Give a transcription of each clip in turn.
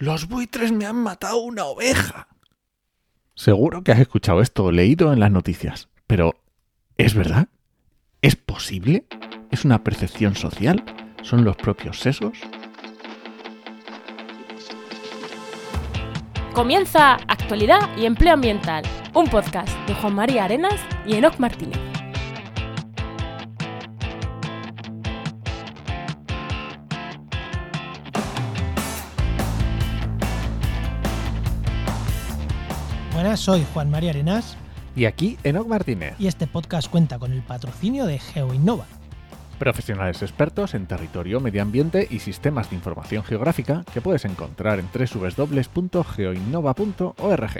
Los buitres me han matado una oveja. Seguro que has escuchado esto o leído en las noticias, pero ¿es verdad? ¿Es posible? ¿Es una percepción social? ¿Son los propios sesos? Comienza Actualidad y Empleo Ambiental, un podcast de Juan María Arenas y Enoc Martínez. Soy Juan María Arenas Y aquí Enoc Martínez, y este podcast cuenta con el patrocinio de GeoInnova. profesionales expertos en territorio, medio ambiente y sistemas de información geográfica que puedes encontrar en www.geoinnova.org.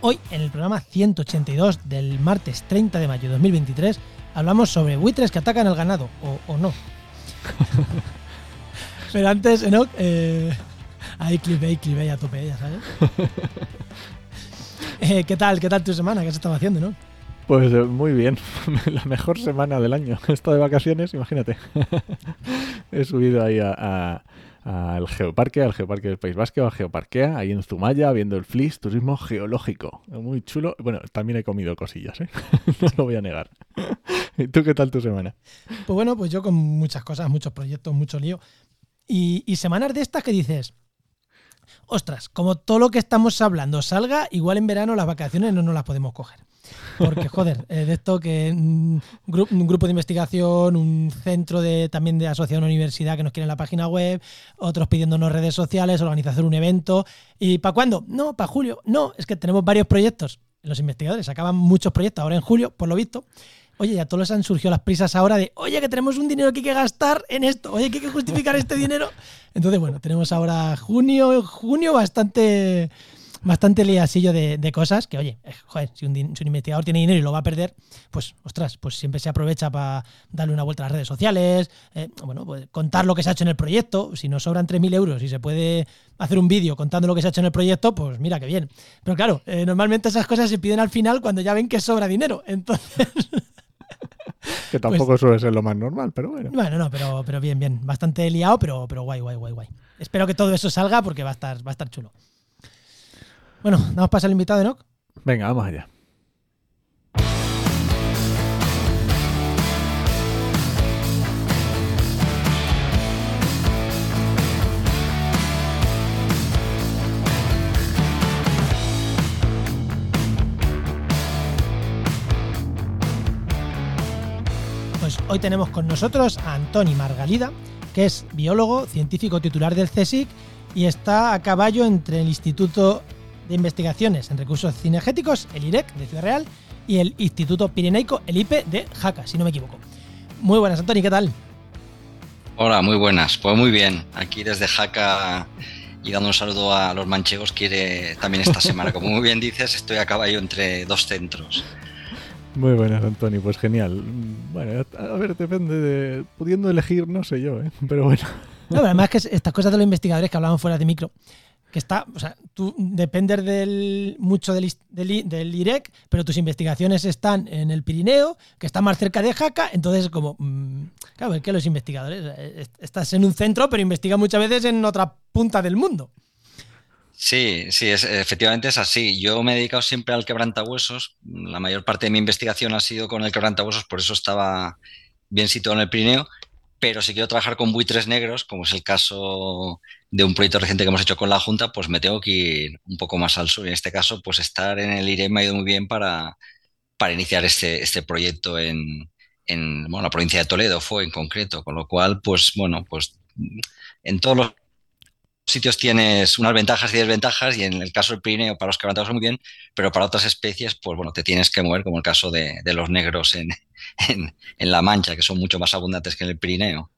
Hoy, en el programa 182 del martes 30 de mayo de 2023, hablamos sobre buitres que atacan al ganado, o, o no. Pero antes, Enoch, eh, ahí clipé, clipé a tope, ya sabes. Eh, ¿Qué tal? ¿Qué tal tu semana? ¿Qué has estado haciendo, no? Pues eh, muy bien, la mejor semana del año. He estado de vacaciones, imagínate. He subido ahí a- a- al Geoparque, al Geoparque del País Vasco, a Geoparquea, ahí en Zumaya, viendo el FLIS, turismo geológico. Muy chulo. Bueno, también he comido cosillas, ¿eh? No lo voy a negar. ¿Y tú qué tal tu semana? Pues bueno, pues yo con muchas cosas, muchos proyectos, mucho lío. Y, y semanas de estas que dices, ostras, como todo lo que estamos hablando salga, igual en verano las vacaciones no nos las podemos coger. Porque, joder, eh, de esto que un grupo de investigación, un centro de también de asociación a universidad que nos quieren la página web, otros pidiéndonos redes sociales, organizar un evento. ¿Y para cuándo? No, para julio. No, es que tenemos varios proyectos. Los investigadores acaban muchos proyectos ahora en julio, por lo visto. Oye, ya todos les han surgido las prisas ahora de, oye, que tenemos un dinero que hay que gastar en esto, oye, que hay que justificar este dinero. Entonces, bueno, tenemos ahora junio, junio bastante, bastante liasillo de, de cosas que, oye, eh, joder, si un, din- si un investigador tiene dinero y lo va a perder, pues, ostras, pues siempre se aprovecha para darle una vuelta a las redes sociales, eh, bueno, pues contar lo que se ha hecho en el proyecto. Si nos sobran 3.000 euros y se puede hacer un vídeo contando lo que se ha hecho en el proyecto, pues mira qué bien. Pero claro, eh, normalmente esas cosas se piden al final cuando ya ven que sobra dinero. Entonces, Que tampoco suele ser lo más normal, pero bueno. Bueno, no, pero, pero bien, bien. Bastante liado, pero, pero guay, guay, guay, guay. Espero que todo eso salga porque va a estar, va a estar chulo. Bueno, damos paso al invitado de Enoch. Venga, vamos allá. Hoy tenemos con nosotros a Antoni Margalida, que es biólogo, científico titular del CSIC y está a caballo entre el Instituto de Investigaciones en Recursos Cinegéticos, el IREC, de Ciudad Real, y el Instituto Pirenaico, el IPE, de Jaca, si no me equivoco. Muy buenas, Antoni, ¿qué tal? Hola, muy buenas. Pues muy bien. Aquí desde Jaca y dando un saludo a los manchegos quiere también esta semana. Como muy bien dices, estoy a caballo entre dos centros. Muy buenas, Antonio. Pues genial. Bueno, a ver, depende de... Pudiendo elegir, no sé yo, ¿eh? Pero bueno. No, pero además que es- estas cosas de los investigadores que hablaban fuera de micro, que está, o sea, tú dependes del, mucho del, del, del IREC, pero tus investigaciones están en el Pirineo, que está más cerca de Jaca, entonces como, mm, claro, es que los investigadores, eh, est- estás en un centro, pero investigas muchas veces en otra punta del mundo. Sí, sí, es, efectivamente es así. Yo me he dedicado siempre al quebrantahuesos. La mayor parte de mi investigación ha sido con el quebrantahuesos, por eso estaba bien situado en el Pirineo. Pero si quiero trabajar con buitres negros, como es el caso de un proyecto reciente que hemos hecho con la Junta, pues me tengo que ir un poco más al sur. En este caso, pues estar en el IRE me ha ido muy bien para, para iniciar este, este proyecto en, en bueno, la provincia de Toledo, fue en concreto. Con lo cual, pues bueno, pues en todos los sitios tienes unas ventajas y desventajas y en el caso del Pirineo para los quebrantados muy bien, pero para otras especies, pues bueno, te tienes que mover, como el caso de, de los negros en, en, en, La Mancha, que son mucho más abundantes que en el Pirineo.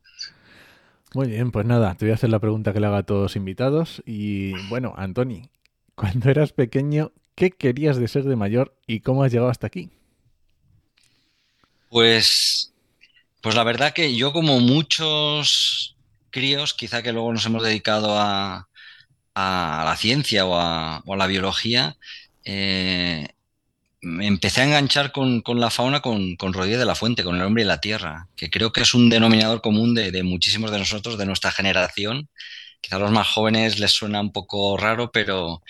Muy bien, pues nada, te voy a hacer la pregunta que le haga a todos los invitados. Y bueno, Antoni, cuando eras pequeño, ¿qué querías de ser de mayor y cómo has llegado hasta aquí? Pues, pues la verdad que yo como muchos críos, quizá que luego nos hemos dedicado a, la ciencia o a, la biología, eh, me empecé a enganchar con, la fauna con, con, Rodríguez de la Fuente, con el hombre y la tierra, que creo que es un denominador común de, muchísimos de nosotros, de nuestra generación, quizá a los más jóvenes les suena un poco raro, pero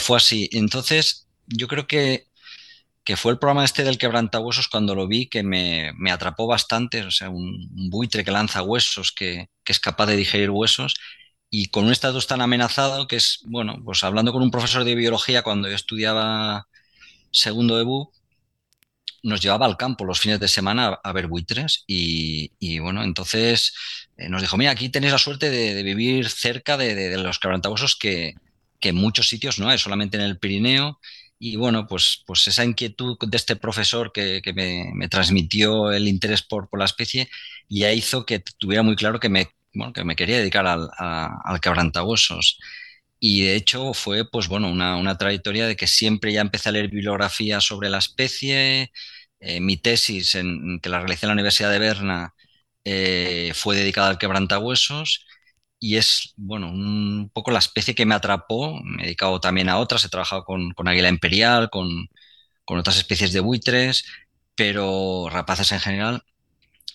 fue así. Entonces, yo creo que, que fue el programa este del quebrantahuesos cuando lo vi que me, me atrapó bastante, o sea, un, buitre que lanza huesos, que, que, es capaz de digerir huesos y con un estatus tan amenazado que es, bueno, pues hablando con un profesor de biología cuando yo estudiaba segundo de BU, nos llevaba al campo los fines de semana a, ver buitres y, y, bueno, entonces eh, nos dijo, mira, aquí tenéis la suerte de, de vivir cerca de, de, los quebrantahuesos que, que en muchos sitios no hay, solamente en el Pirineo y bueno, pues, pues esa inquietud de este profesor que, que me, transmitió el interés por, por, la especie ya hizo que tuviera muy claro que me, bueno, que me quería dedicar al, al quebrantahuesos. Y de hecho fue pues bueno, una, una, trayectoria de que siempre ya empecé a leer bibliografía sobre la especie. Eh, mi tesis, que la realicé en la Universidad de Berna, eh, fue dedicada al quebrantahuesos y es, bueno, un poco la especie que me atrapó. Me he dedicado también a otras, he trabajado con, con águila imperial, con, con, otras especies de buitres, pero rapaces en general.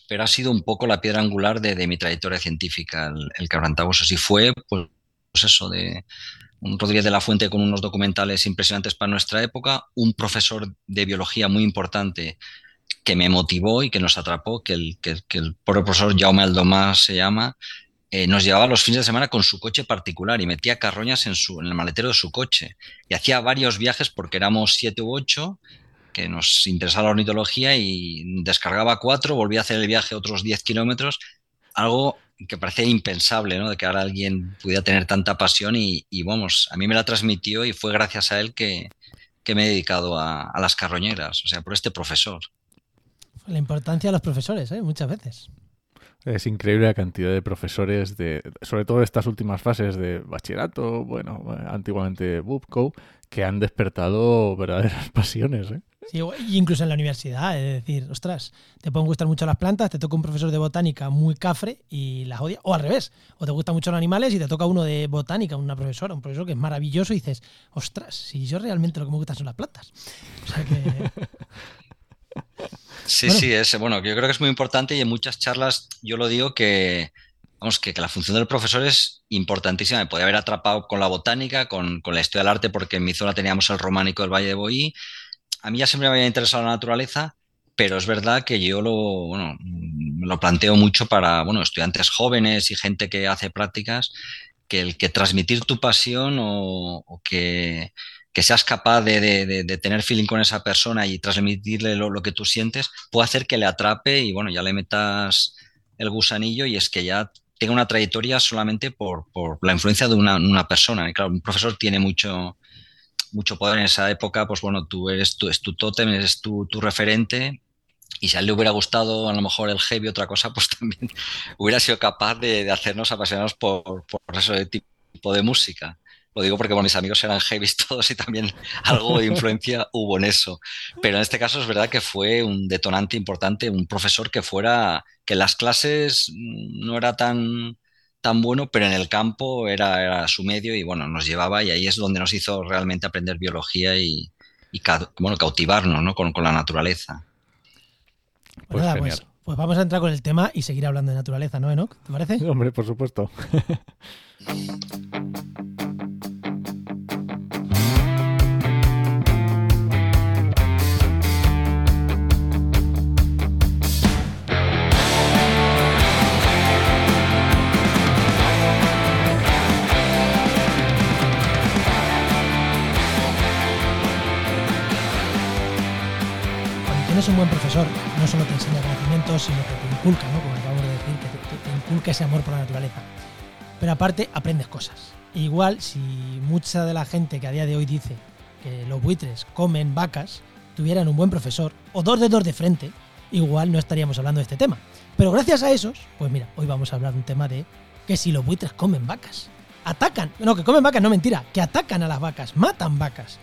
Pero ha sido un poco la piedra angular de, de mi trayectoria científica, el, el quebrantahuesos. Y fue, pues, pues eso, de un Rodríguez de la Fuente con unos documentales impresionantes para nuestra época, un profesor de biología muy importante que me motivó y que nos atrapó, que el, que el profesor Jaume Aldomás se llama, eh, nos llevaba los fines de semana con su coche particular y metía carroñas en, su, en el maletero de su coche. Y hacía varios viajes porque éramos siete u ocho que nos interesaba la ornitología y descargaba cuatro, volvía a hacer el viaje otros diez kilómetros, algo que parecía impensable, ¿no? De que ahora alguien pudiera tener tanta pasión y, y, vamos, a mí me la transmitió y fue gracias a él que, que me he dedicado a, a, las carroñeras, o sea, por este profesor. La importancia de los profesores, ¿eh? Muchas veces. Es increíble la cantidad de profesores, de, sobre todo estas últimas fases de bachillerato, bueno, antiguamente BUPCO, que han despertado verdaderas pasiones. ¿eh? Sí, incluso en la universidad, es decir, ostras, te pueden gustar mucho las plantas, te toca un profesor de botánica muy cafre y las odia, o al revés, o te gustan mucho los animales y te toca uno de botánica, una profesora, un profesor que es maravilloso y dices, ostras, si yo realmente lo que me gustan son las plantas. O sea que... Sí, bueno. sí, es bueno, yo creo que es muy importante y en muchas charlas yo lo digo que, vamos, que, que la función del profesor es importantísima. Me podía haber atrapado con la botánica, con, con, la historia del arte, porque en mi zona teníamos el románico del Valle de Boí. A mí ya siempre me había interesado la naturaleza, pero es verdad que yo lo, bueno, lo planteo mucho para bueno, estudiantes jóvenes y gente que hace prácticas, que el que transmitir tu pasión o, o que que seas capaz de, de, de, tener feeling con esa persona y transmitirle lo, lo, que tú sientes, puede hacer que le atrape y bueno, ya le metas el gusanillo y es que ya tenga una trayectoria solamente por, por la influencia de una, una, persona. Y claro, un profesor tiene mucho, mucho poder en esa época, pues bueno, tú eres tu, es tu tótem, eres tu, tu referente y si a él le hubiera gustado a lo mejor el heavy otra cosa, pues también hubiera sido capaz de, hacernos apasionados por, por ese tipo de música. Lo digo porque bueno, mis amigos eran heavy todos y también algo de influencia hubo en eso. Pero en este caso es verdad que fue un detonante importante, un profesor que fuera, que las clases no era tan, tan bueno, pero en el campo era, era, su medio y bueno, nos llevaba y ahí es donde nos hizo realmente aprender biología y, y bueno, cautivarnos ¿no? con, con, la naturaleza. Pues, nada, pues, pues, vamos a entrar con el tema y seguir hablando de naturaleza, ¿no, Enoch? ¿Te parece? Hombre, por supuesto. un buen profesor, no solo te enseña conocimientos, sino que te inculca, ¿no? como acabamos de decir, que te, inculca ese amor por la naturaleza. Pero aparte, aprendes cosas. Igual, si mucha de la gente que a día de hoy dice que los buitres comen vacas, tuvieran un buen profesor, o dos dedos de frente, igual no estaríamos hablando de este tema. Pero gracias a esos, pues mira, hoy vamos a hablar de un tema de que si los buitres comen vacas. Atacan, no, que comen vacas, no mentira, que atacan a las vacas, matan vacas.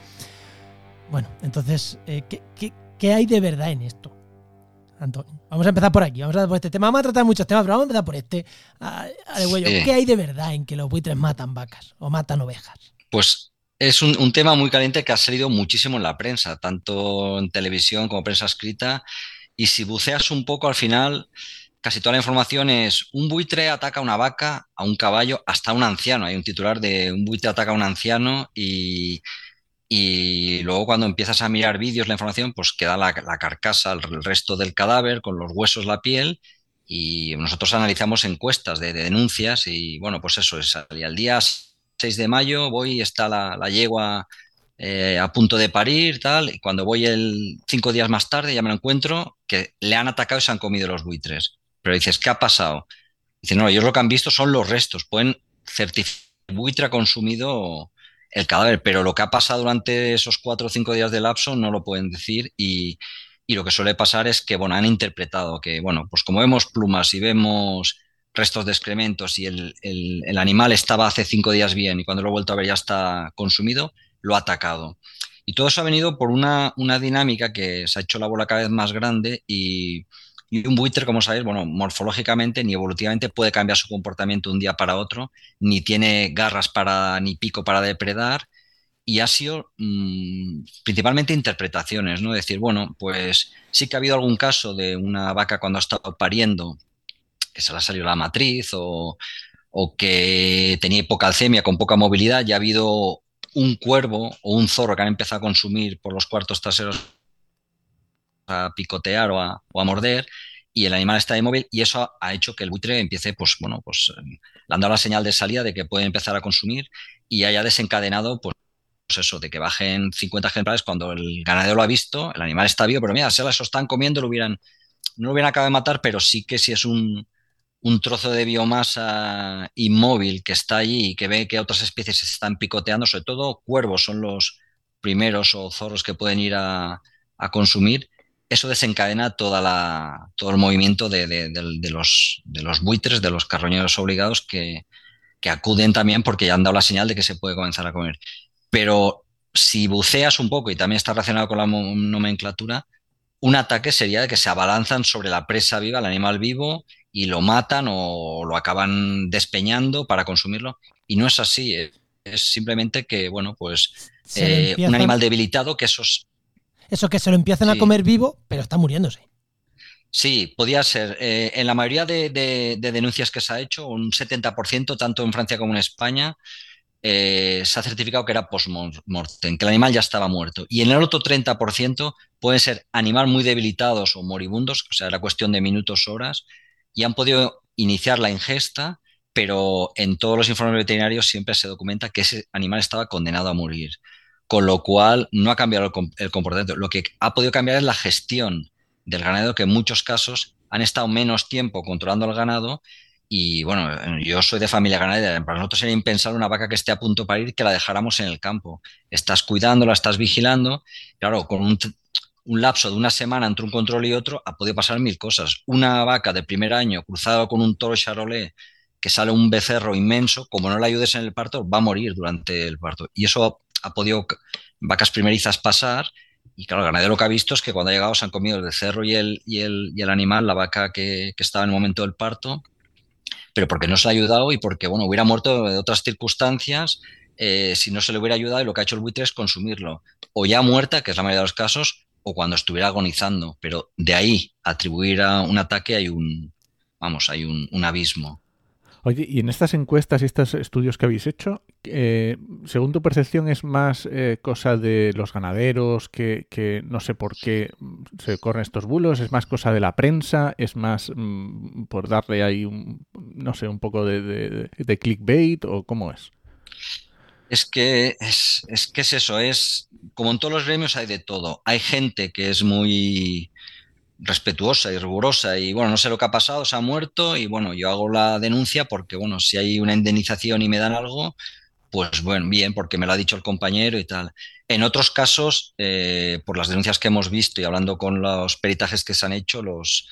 Bueno, entonces, eh, ¿qué, qué, ¿Qué hay de verdad en esto? Antonio, vamos a empezar por aquí, vamos a empezar por este tema. Vamos a tratar muchos temas, pero vamos a empezar por este. A, a de huello. Sí. ¿Qué hay de verdad en que los buitres matan vacas o matan ovejas? Pues es un, un, tema muy caliente que ha salido muchísimo en la prensa, tanto en televisión como prensa escrita. Y si buceas un poco al final, casi toda la información es un buitre ataca a una vaca, a un caballo, hasta a un anciano. Hay un titular de un buitre ataca a un anciano y, y luego cuando empiezas a mirar vídeos, la información, pues queda la, carcasa, el, resto del cadáver, con los huesos, la piel, y nosotros analizamos encuestas de, denuncias y bueno, pues eso, es, al día 6 de mayo voy, está la, yegua eh, a punto de parir, tal, y cuando voy el cinco días más tarde ya me lo encuentro que le han atacado y se han comido los buitres. Pero dices, ¿qué ha pasado? Dice, no, ellos lo que han visto son los restos, pueden certificar buitre ha consumido el cadáver, pero lo que ha pasado durante esos cuatro o cinco días de lapso no lo pueden decir y, lo que suele pasar es que, bueno, han interpretado que, bueno, pues como vemos plumas y vemos restos de excrementos y el, animal estaba hace cinco días bien y cuando lo he vuelto a ver ya está consumido, lo ha atacado. Y todo eso ha venido por una dinámica que se ha hecho la bola cada vez más grande y, y un buitre, como sabéis, bueno, morfológicamente ni evolutivamente puede cambiar su comportamiento un día para otro, ni tiene garras para, ni pico para depredar, y ha sido mm, principalmente interpretaciones, ¿no? Decir, bueno, pues sí que ha habido algún caso de una vaca cuando ha estado pariendo, que se le ha salido la matriz, o, o que tenía hipocalcemia con poca movilidad, ya ha habido un cuervo o un zorro que han empezado a consumir por los cuartos traseros a picotear o a, morder y el animal está inmóvil y eso ha hecho que el buitre empiece, pues bueno, pues le han dado la señal de salida de que puede empezar a consumir y haya desencadenado, pues, pues eso, de que bajen 50 ejemplares cuando el ganadero lo ha visto, el animal está vivo, pero mira, se lo están comiendo, lo hubieran, no lo hubieran acabado de matar, pero sí que si es un, trozo de biomasa inmóvil que está allí y que ve que otras especies se están picoteando, sobre todo cuervos son los primeros o zorros que pueden ir a consumir, eso desencadena toda la, todo el movimiento de, los, de los buitres, de los carroñeros obligados que, acuden también porque ya han dado la señal de que se puede comenzar a comer. Pero si buceas un poco y también está relacionado con la nomenclatura, un ataque sería de que se abalanzan sobre la presa viva, el animal vivo, y lo matan o lo acaban despeñando para consumirlo. Y no es así, es simplemente que, bueno, pues eh, un animal debilitado, que esos eso que se lo empiezan a comer vivo, pero está muriéndose. Sí, podía ser. Eh, en la mayoría de, denuncias que se ha hecho, un 70%, tanto en Francia como en España, eh, se ha certificado que era post-mortem, que el animal ya estaba muerto. Y en el otro 30% pueden ser animales muy debilitados o moribundos, o sea, era cuestión de minutos, horas, y han podido iniciar la ingesta, pero en todos los informes veterinarios siempre se documenta que ese animal estaba condenado a morir con lo cual no ha cambiado el, comportamiento. Lo que ha podido cambiar es la gestión del ganado, que en muchos casos han estado menos tiempo controlando el ganado. Y bueno, yo soy de familia ganadera. Para nosotros sería impensable una vaca que esté a punto de parir que la dejáramos en el campo. Estás cuidándola, estás vigilando. Claro, con un, un lapso de una semana entre un control y otro ha podido pasar mil cosas. Una vaca de primer año cruzada con un toro charolais que sale un becerro inmenso, como no la ayudes en el parto, va a morir durante el parto. Y eso ha podido vacas primerizas pasar. Y claro, el ganadero lo que ha visto es que cuando ha llegado se han comido el becerro y el, y el, y el animal, la vaca que, estaba en el momento del parto, pero porque no se le ha ayudado y porque, bueno, hubiera muerto de otras circunstancias eh, si no se le hubiera ayudado y lo que ha hecho el buitre es consumirlo. O ya muerta, que es la mayoría de los casos, o cuando estuviera agonizando. Pero de ahí atribuir a un ataque hay un, vamos, hay un abismo. Oye, y en estas encuestas y estos estudios que habéis hecho, eh, según tu percepción, ¿es más eh, cosa de los ganaderos que, no sé por qué se corren estos bulos? ¿Es más cosa de la prensa? ¿Es más mm, por darle ahí, un, no sé, un poco de, de, clickbait o cómo es? Es que es, es que es eso, es como en todos los gremios hay de todo. Hay gente que es muy respetuosa y rigurosa y bueno, no sé lo que ha pasado, se ha muerto y bueno, yo hago la denuncia porque bueno, si hay una indemnización y me dan algo, pues bueno, bien, porque me lo ha dicho el compañero y tal. En otros casos, eh, por las denuncias que hemos visto y hablando con los peritajes que se han hecho, los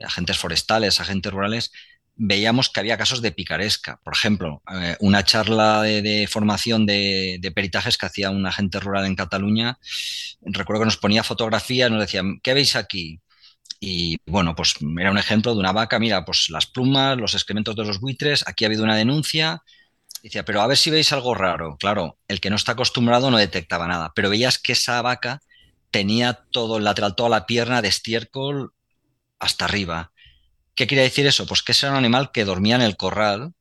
agentes forestales, agentes rurales, veíamos que había casos de picaresca. Por ejemplo, eh, una charla de, formación de, de, peritajes que hacía un agente rural en Cataluña, recuerdo que nos ponía fotografías, nos decía, ¿qué veis aquí? Y bueno, pues era un ejemplo de una vaca, mira, pues las plumas, los excrementos de los buitres, aquí ha habido una denuncia. Decía, pero a ver si veis algo raro. Claro, el que no está acostumbrado no detectaba nada, pero veías que esa vaca tenía todo el lateral, toda la pierna de estiércol hasta arriba. ¿Qué quiere decir eso? Pues que ese era un animal que dormía en el corral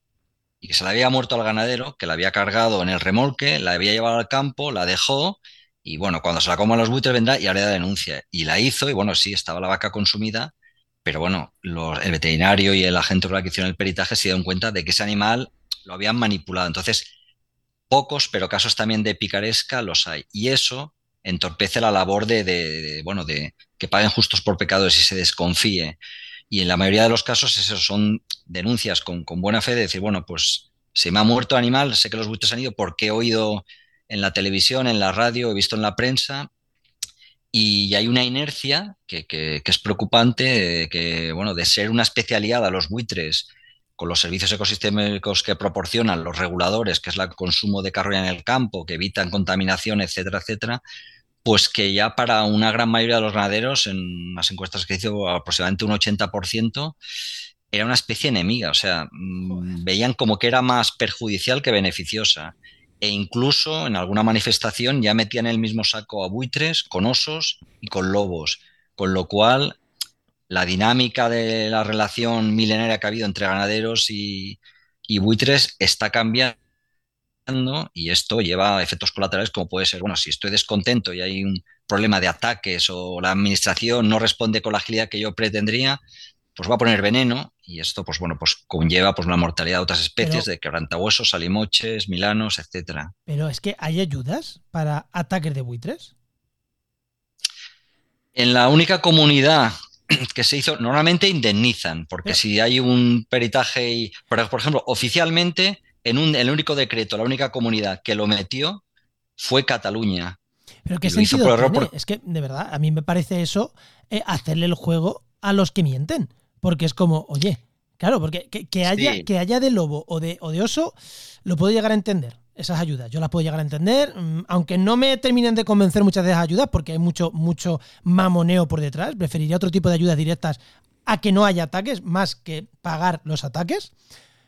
y que se le había muerto al ganadero, que la había cargado en el remolque, la había llevado al campo, la dejó y bueno, cuando se la coman los buitres vendrá y haré la denuncia. Y la hizo y bueno, sí, estaba la vaca consumida, pero bueno, el veterinario y el agente que hicieron el peritaje se dieron cuenta de que ese animal lo habían manipulado. Entonces, pocos, pero casos también de picaresca los hay. Y eso entorpece la labor de, bueno, de que paguen justos por pecados y se desconfíe. Y en la mayoría de los casos eso son denuncias con, buena fe de decir, bueno, pues se me ha muerto animal, sé que los buitres han ido porque he oído en la televisión, en la radio, he visto en la prensa y hay una inercia que, que, es preocupante, que bueno, de ser una especialidad a los buitres con los servicios ecosistémicos que proporcionan los reguladores, que es el consumo de carroña en el campo, que evitan contaminación, etcétera, etcétera, pues que ya para una gran mayoría de los ganaderos, en las encuestas que hizo aproximadamente un 80%, era una especie enemiga, o sea, mm, veían como que era más perjudicial que beneficiosa. E incluso en alguna manifestación ya metían en el mismo saco a buitres, con osos y con lobos, con lo cual la dinámica de la relación milenaria que ha habido entre ganaderos y, buitres está cambiando y esto lleva a efectos colaterales como puede ser, bueno, si estoy descontento y hay un problema de ataques o la administración no responde con la agilidad que yo pretendría, pues va a poner veneno y esto, pues bueno, pues conlleva pues una mortalidad de otras especies, de quebrantahuesos, salimoches, milanos, etcétera. Pero es que hay ayudas para ataques de buitres. En la única comunidad que se hizo, normalmente indemnizan, porque si hay un peritaje y, por ejemplo, oficialmente, en un, el único decreto, la única comunidad que lo metió fue Cataluña. Pero qué sentido tiene? Es que, de verdad, a mí me parece eso eh, hacerle el juego a los que mienten. Porque es como, oye, claro, porque que, haya, que haya de lobo o de, o de oso, lo puedo llegar a entender esas ayudas. Yo las puedo llegar a entender, mm, aunque no me terminen de convencer muchas de esas ayudas porque hay mucho, mucho mamoneo por detrás. Preferiría otro tipo de ayudas directas a que no haya ataques más que pagar los ataques.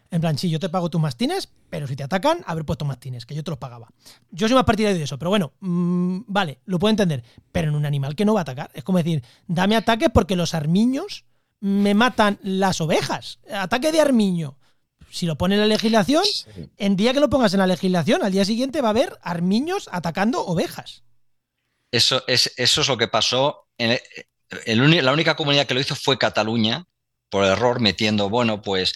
En plan, sí, yo te pago tus mastines, pero si te atacan, haber puesto mastines, que yo te los pagaba. Yo soy más partidario de eso, pero bueno, mm, vale, lo puedo entender. Pero en un animal que no va a atacar, es como decir, dame ataques porque los armiños me matan las ovejas. Ataque de armiño si lo pone en la legislación, en día que lo pongas en la legislación, al día siguiente va a haber armiños atacando ovejas. Eso es, eso es lo que pasó. En la única comunidad que lo hizo fue Cataluña, por error, metiendo, bueno, pues,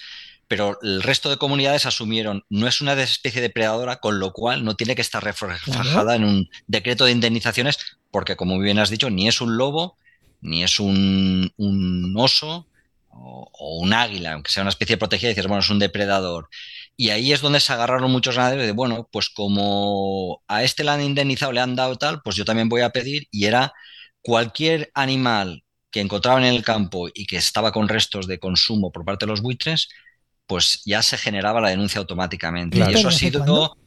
pero el resto de comunidades asumieron, no es una especie depredadora, con lo cual no tiene que estar reflejada en un decreto de indemnizaciones, porque como bien has dicho, ni es un lobo, ni es un, un oso, o, un águila, aunque sea una especie protegida, y dices, bueno, es un depredador. Y ahí es donde se agarraron muchos ganaderos de, bueno, pues como a este le han indemnizado, le han dado tal, pues yo también voy a pedir. Y era cualquier animal que encontraban en el campo y que estaba con restos de consumo por parte de los buitres, pues ya se generaba la denuncia automáticamente. Y eso ha sido...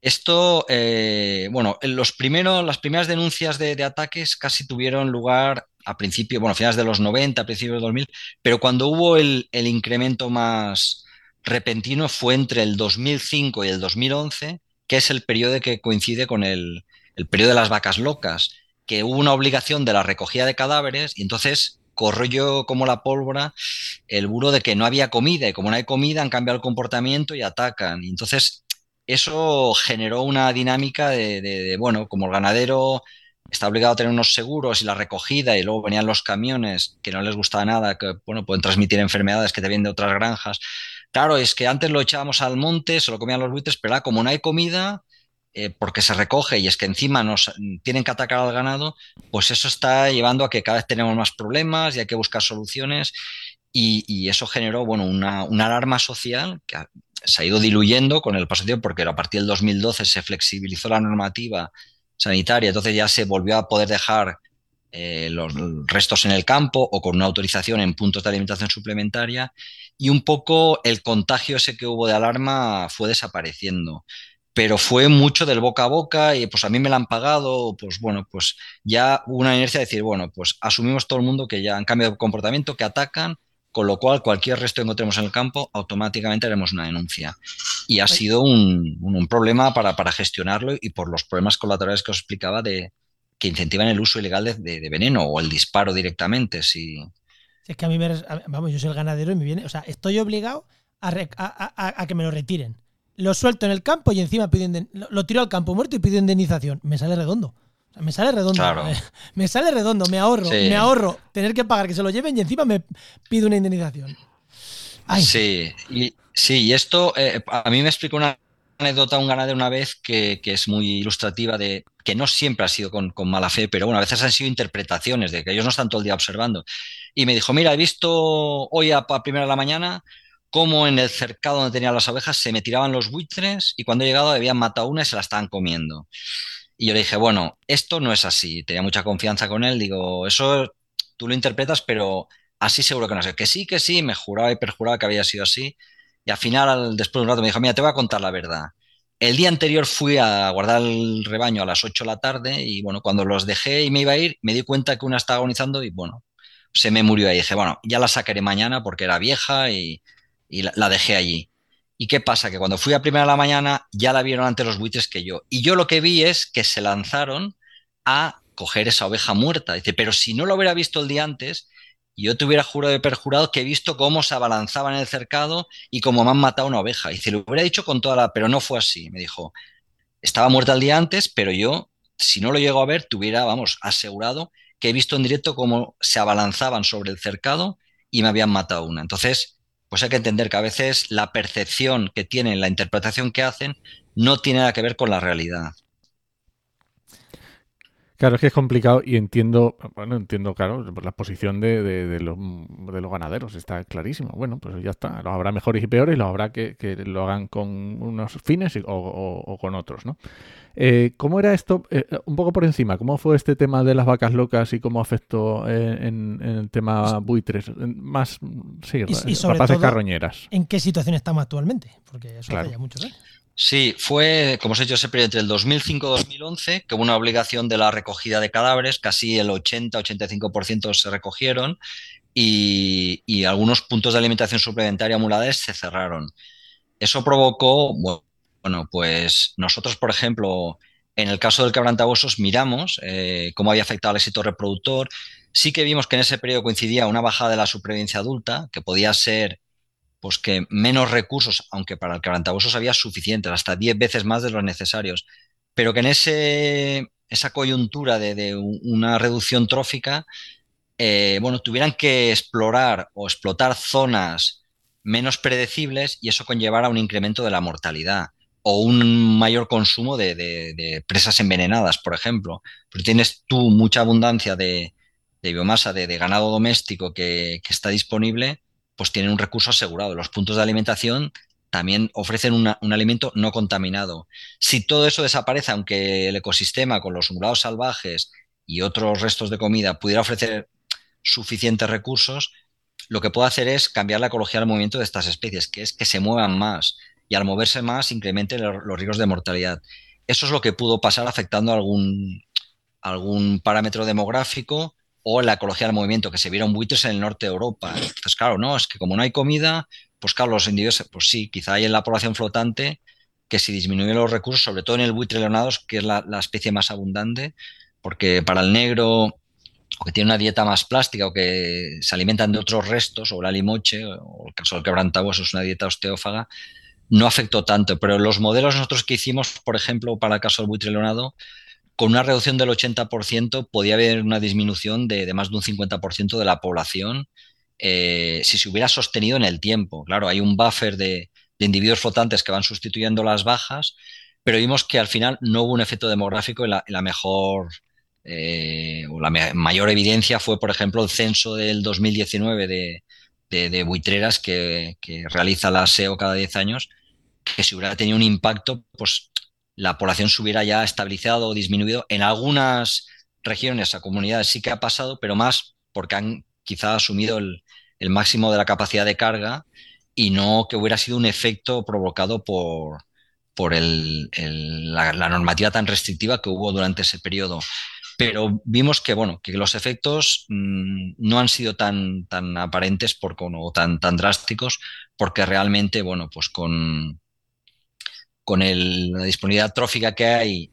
Esto, eh, bueno, los primeros, las primeras denuncias de, de, ataques casi tuvieron lugar a principios, bueno, finales de los 90, a principios del 2000, pero cuando hubo el, incremento más repentino fue entre el 2005 y el 2011, que es el periodo que coincide con el, periodo de las vacas locas, que hubo una obligación de la recogida de cadáveres y entonces corrió como la pólvora el buro de que no había comida y como no hay comida han cambiado el comportamiento y atacan. Y entonces eso generó una dinámica de, bueno, como el ganadero está obligado a tener unos seguros y la recogida y luego venían los camiones que no les gustaba nada, que bueno, pueden transmitir enfermedades que te vienen de otras granjas. Claro, es que antes lo echábamos al monte, se lo comían los buitres, pero ahora como no hay comida, eh, porque se recoge y es que encima nos tienen que atacar al ganado, pues eso está llevando a que cada vez tenemos más problemas y hay que buscar soluciones y, eso generó bueno, una, una, alarma social que se ha ido diluyendo con el paso del tiempo porque a partir del 2012 se flexibilizó la normativa sanitaria, entonces ya se volvió a poder dejar eh, los restos en el campo o con una autorización en puntos de alimentación suplementaria y un poco el contagio ese que hubo de alarma fue desapareciendo. Pero fue mucho del boca a boca y pues a mí me la han pagado, pues bueno, pues ya una inercia de decir, bueno, pues asumimos todo el mundo que ya han cambiado de comportamiento, que atacan, con lo cual cualquier resto que encontremos en el campo, automáticamente haremos una denuncia. Y ha sido un, problema para, gestionarlo y por los problemas colaterales que os explicaba de que incentivan el uso ilegal de, veneno o el disparo directamente. Si... Es que a mí, me, vamos, yo soy el ganadero y me viene, o sea, estoy obligado a, a, que me lo retiren. Lo suelto en el campo y encima pido lo, tiro al campo muerto y pido indemnización. Me sale redondo. me sale redondo. Me sale redondo, me ahorro, me ahorro tener que pagar que se lo lleven y encima me pido una indemnización. Sí, y, sí, y esto eh, a mí me explica una anécdota un ganadero una vez que, es muy ilustrativa de que no siempre ha sido con, mala fe, pero bueno, a veces han sido interpretaciones de que ellos no están todo el día observando. Y me dijo, mira, he visto hoy a, primera de la mañana cómo en el cercado donde tenían las ovejas se me tiraban los buitres y cuando he llegado habían matado una y se la estaban comiendo. Y yo le dije, bueno, esto no es así. Tenía mucha confianza con él. Digo, eso tú lo interpretas, pero así seguro que no sé. Que sí, que sí, me juraba y perjuraba que había sido así. Y al final, después de un rato, me dijo, mira, te voy a contar la verdad. El día anterior fui a guardar el rebaño a las 8 de la tarde y bueno, cuando los dejé y me iba a ir, me di cuenta que una estaba agonizando y bueno, se me murió ahí. Dije, bueno, ya la sacaré mañana porque era vieja y, la, dejé allí. ¿Y qué pasa? Que cuando fui a primera de la mañana ya la vieron ante los buitres que yo. Y yo lo que vi es que se lanzaron a coger esa oveja muerta. Dice, pero si no lo hubiera visto el día antes, yo te hubiera jurado de perjurado que he visto cómo se abalanzaban en el cercado y cómo me han matado una oveja. Y se lo hubiera dicho con toda la... Pero no fue así. Me dijo, estaba muerta el día antes, pero yo, si no lo llego a ver, te hubiera, vamos, asegurado que he visto en directo cómo se abalanzaban sobre el cercado y me habían matado una. Entonces, pues hay que entender que a veces la percepción que tienen, la interpretación que hacen, no tiene nada que ver con la realidad. Claro, es que es complicado y entiendo, bueno, entiendo, claro, la posición de, de, los, de, los, ganaderos, está clarísimo. Bueno, pues ya está, los habrá mejores y peores, los habrá que, que lo hagan con unos fines o, con otros, ¿no? Eh, ¿Cómo era esto, eh, un poco por encima, cómo fue este tema de las vacas locas y cómo afectó en, el tema buitres? Más, sí, y, sobre carroñeras. ¿En qué situación estamos actualmente? Porque eso hace ya muchos años. Sí, fue, como os he dicho, ese periodo entre el 2005 y 2011, que hubo una obligación de la recogida de cadáveres, casi el 80-85% se recogieron y, algunos puntos de alimentación suplementaria mulades se cerraron. Eso provocó, bueno, pues nosotros, por ejemplo, en el caso del quebrantahuesos miramos eh, cómo había afectado al éxito reproductor. Sí que vimos que en ese periodo coincidía una bajada de la supervivencia adulta, que podía ser pues que menos recursos, aunque para el quebrantahuesos había suficientes, hasta 10 veces más de los necesarios, pero que en ese, esa coyuntura de, una reducción trófica, eh, bueno, tuvieran que explorar o explotar zonas menos predecibles y eso conllevara un incremento de la mortalidad o un mayor consumo de, presas envenenadas, por ejemplo. Pero tienes tú mucha abundancia de, biomasa de, ganado doméstico que, que está disponible pues tienen un recurso asegurado. Los puntos de alimentación también ofrecen un alimento no contaminado. Si todo eso desaparece, aunque el ecosistema con los ungulados salvajes y otros restos de comida pudiera ofrecer suficientes recursos, lo que puede hacer es cambiar la ecología del movimiento de estas especies, que es que se muevan más y al moverse más incrementen los riesgos de mortalidad. Eso es lo que pudo pasar afectando algún, algún parámetro demográfico o la ecología del movimiento, que se vieron buitres en el norte de Europa. Entonces, claro, no, es que como no hay comida, pues claro, los individuos, pues sí, quizá hay en la población flotante que si disminuyen los recursos, sobre todo en el buitre leonados, que es la, especie más abundante, porque para el negro, o que tiene una dieta más plástica, o que se alimentan de otros restos, o la limoche, o el caso del quebrantahuesos es una dieta osteófaga, no afectó tanto. Pero los modelos nosotros que hicimos, por ejemplo, para el caso del buitre leonado, con una reducción del 80% podía haber una disminución de, más de un 50% de la población eh, si se hubiera sostenido en el tiempo. Claro, hay un buffer de, individuos flotantes que van sustituyendo las bajas, pero vimos que al final no hubo un efecto demográfico y la, mejor eh, o la mayor evidencia fue, por ejemplo, el censo del 2019 de, buitreras que, que, realiza la SEO cada 10 años, que si hubiera tenido un impacto, pues la población se hubiera ya estabilizado o disminuido. En algunas regiones a comunidades sí que ha pasado, pero más porque han quizá asumido el, máximo de la capacidad de carga y no que hubiera sido un efecto provocado por, por la, normativa tan restrictiva que hubo durante ese periodo. Pero vimos que, bueno, que los efectos mm, no han sido tan, tan aparentes por, o tan, tan drásticos porque realmente, bueno, pues con, con la disponibilidad trófica que hay,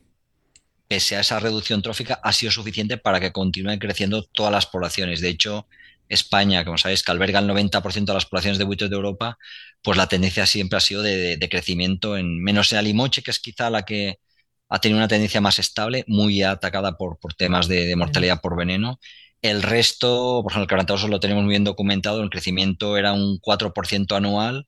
pese a esa reducción trófica, ha sido suficiente para que continúen creciendo todas las poblaciones. De hecho, España, como sabéis, que alberga el 90% de las poblaciones de buitres de Europa, pues la tendencia siempre ha sido de, crecimiento, en menos en Alimoche, que es quizá la que ha tenido una tendencia más estable, muy atacada por, por temas de, mortalidad por veneno. El resto, por ejemplo, el quebrantahuesos lo tenemos muy bien documentado, el crecimiento era un 4% anual,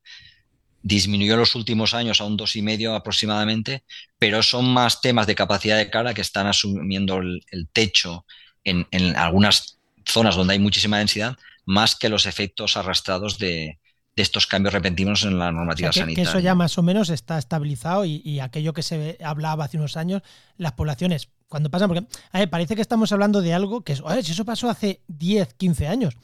disminuyó en los últimos años a un 2,5 aproximadamente, pero son más temas de capacidad de cara que están asumiendo el, techo en, algunas zonas donde hay muchísima densidad, más que los efectos arrastrados de, estos cambios repentinos en la normativa sanitaria. Que eso ya más o menos está estabilizado y, aquello que se hablaba hace unos años, las poblaciones, cuando pasan, porque parece que estamos hablando de algo que es, si eso pasó hace 10, 15 años,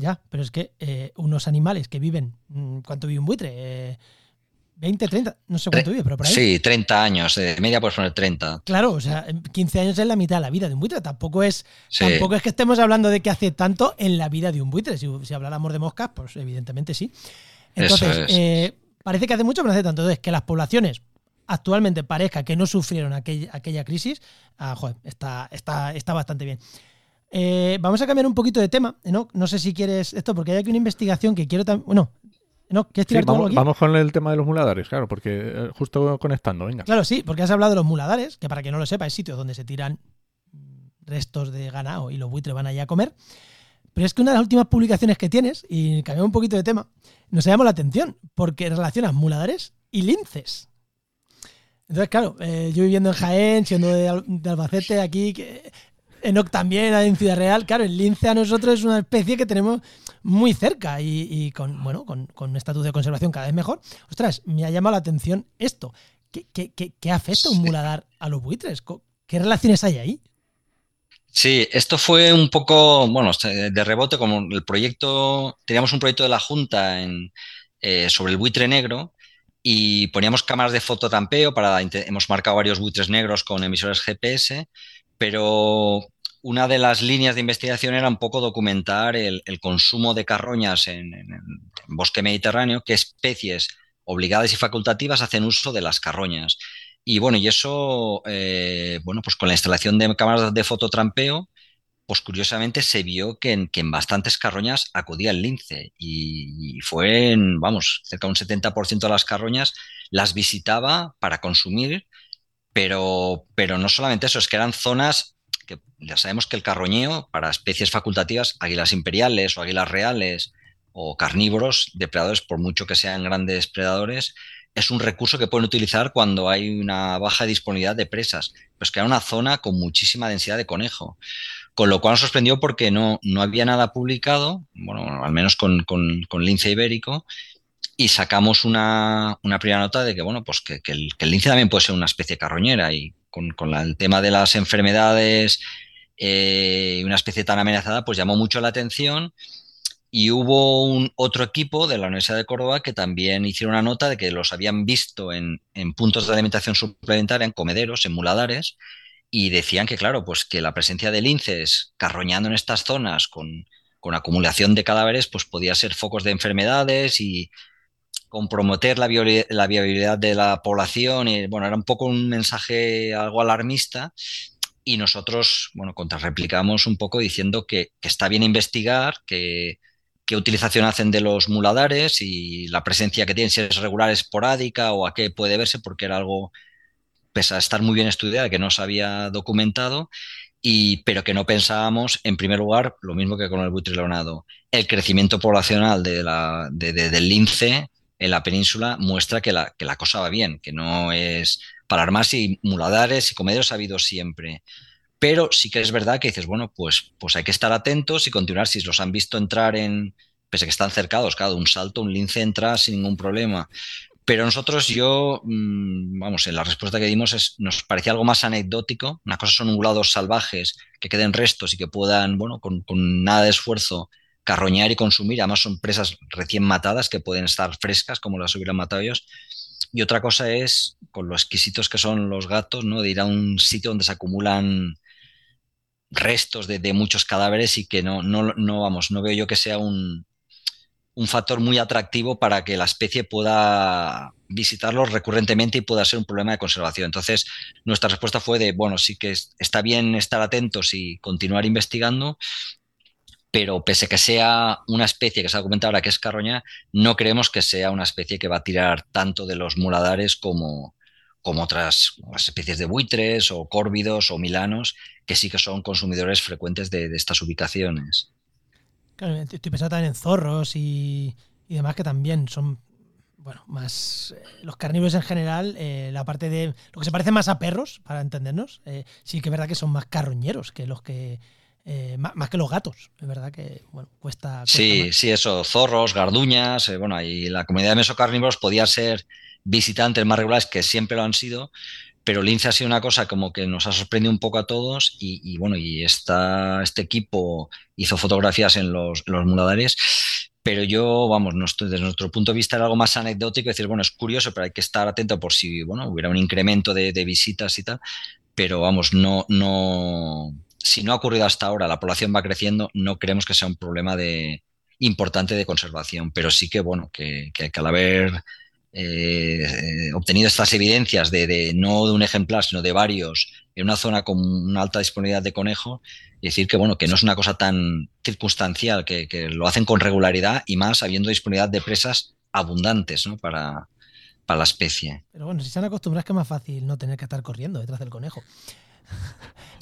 ya, pero es que eh, unos animales que viven, mm, ¿cuánto vive un buitre? Eh, 20, 30, no sé cuánto vive, pero por ahí. Sí, 30 años, de media puedes poner 30. Claro, o sea, 15 años es la mitad de la vida de un buitre. Tampoco es, tampoco es que estemos hablando de que hace tanto en la vida de un buitre. Si, si habláramos de moscas, pues evidentemente sí. Entonces, eh, parece que hace mucho, pero no hace tanto. Entonces, que las poblaciones actualmente parezca que no sufrieron aquella, aquella crisis, ah, joder, está, está, está bastante bien. Eh, vamos a cambiar un poquito de tema, ¿no? No sé si quieres esto, porque hay aquí una investigación que quiero también. Bueno, ¿No? ¿Quieres vamos, con el tema de los muladares, claro, porque eh, justo conectando, venga. Claro, sí, porque has hablado de los muladares, que para que no lo sepa, es sitios donde se tiran restos de ganado y los buitres van allá a comer. Pero es que una de las últimas publicaciones que tienes, y cambiamos un poquito de tema, nos llamó la atención, porque relacionas muladares y linces. Entonces, claro, eh, yo viviendo en Jaén, siendo de, de Albacete, aquí, que Enoch también en Ciudad Real. Claro, el lince a nosotros es una especie que tenemos muy cerca y, con, bueno, con, con, un estatus de conservación cada vez mejor. Ostras, me ha llamado la atención esto. ¿Qué, qué, qué, afecta un muladar a los buitres? ¿Qué relaciones hay ahí? Sí, esto fue un poco, bueno, de rebote, como el proyecto, teníamos un proyecto de la Junta en, eh, sobre el buitre negro y poníamos cámaras de fototampeo para, hemos marcado varios buitres negros con emisores GPS pero una de las líneas de investigación era un poco documentar el, consumo de carroñas en, bosque mediterráneo, qué especies obligadas y facultativas hacen uso de las carroñas. Y bueno, y eso, eh, bueno, pues con la instalación de cámaras de fototrampeo, pues curiosamente se vio que en, que en bastantes carroñas acudía el lince y, fue en, vamos, cerca de un 70% de las carroñas las visitaba para consumir pero, pero no solamente eso, es que eran zonas que ya sabemos que el carroñeo para especies facultativas, águilas imperiales o águilas reales o carnívoros, depredadores, por mucho que sean grandes predadores, es un recurso que pueden utilizar cuando hay una baja disponibilidad de presas. Pues que era una zona con muchísima densidad de conejo. Con lo cual nos sorprendió porque no, no había nada publicado, bueno, al menos con, con, con lince ibérico, y sacamos una, primera nota de que, bueno, pues que, el, lince también puede ser una especie carroñera y con, el tema de las enfermedades eh, una especie tan amenazada, pues llamó mucho la atención y hubo un otro equipo de la Universidad de Córdoba que también hicieron una nota de que los habían visto en, puntos de alimentación suplementaria, en comederos, en muladares, y decían que, claro, pues que la presencia de linces carroñando en estas zonas con, con acumulación de cadáveres, pues podía ser focos de enfermedades y, comprometer la, la viabilidad de la población. Y, bueno, era un poco un mensaje algo alarmista y nosotros, bueno, contrarreplicamos un poco diciendo que, está bien investigar, que qué utilización hacen de los muladares y la presencia que tienen, si es regular, esporádica o a qué puede verse, porque era algo, pese a estar muy bien estudiado, que no se había documentado, y, pero que no pensábamos, en primer lugar, lo mismo que con el butrileonado, el crecimiento poblacional de la, del lince en la península muestra que la, que la cosa va bien, que no es para armas y muladares y comederos ha habido siempre. Pero sí que es verdad que dices, bueno, pues, pues hay que estar atentos y continuar. Si los han visto entrar en, pese a que están cercados, claro, un salto, un lince entra sin ningún problema. Pero nosotros, yo, mm, vamos, en la respuesta que dimos es, nos parecía algo más anecdótico. Una cosa son ungulados salvajes que queden restos y que puedan, bueno, con, con nada de esfuerzo carroñar y consumir. Además son presas recién matadas que pueden estar frescas como las hubieran matado ellos. Y otra cosa es, con lo exquisitos que son los gatos, ¿no? de ir a un sitio donde se acumulan restos de, muchos cadáveres y que no, no, no, vamos, no veo yo que sea un, un factor muy atractivo para que la especie pueda visitarlos recurrentemente y pueda ser un problema de conservación. Entonces, nuestra respuesta fue de, bueno, sí que está bien estar atentos y continuar investigando, pero pese a que sea una especie que se ha documentado ahora que es carroña, no creemos que sea una especie que va a tirar tanto de los muladares como, como otras especies de buitres o córvidos o milanos, que sí que son consumidores frecuentes de, estas ubicaciones. Claro, estoy pensando también en zorros y, demás que también son, bueno, más eh, los carnívoros en general, eh, la parte de lo que se parece más a perros, para entendernos, eh, sí que es verdad que son más carroñeros que los que más, que los gatos, es verdad que bueno, cuesta. sí, sí, eso, zorros, garduñas, bueno, y la comunidad de mesocarnívoros podía ser visitantes más regulares, que siempre lo han sido, pero Lince ha sido una cosa como que nos ha sorprendido un poco a todos y, bueno, y esta, este equipo hizo fotografías en los, los muladares, pero yo, vamos, desde nuestro punto de vista era algo más anecdótico, decir, bueno, es curioso, pero hay que estar atento por si, bueno, hubiera un incremento de, de visitas y tal, pero vamos, no, no, si no ha ocurrido hasta ahora, la población va creciendo, no creemos que sea un problema de importante de conservación, pero sí que, bueno, que, que al haber eh, obtenido estas evidencias de, no de un ejemplar, sino de varios, en una zona con una alta disponibilidad de conejo, y decir que bueno, que no es una cosa tan circunstancial, que, lo hacen con regularidad y más habiendo disponibilidad de presas abundantes para, para la especie. Pero bueno, si se han acostumbrado es que es más fácil no tener que estar corriendo detrás del conejo.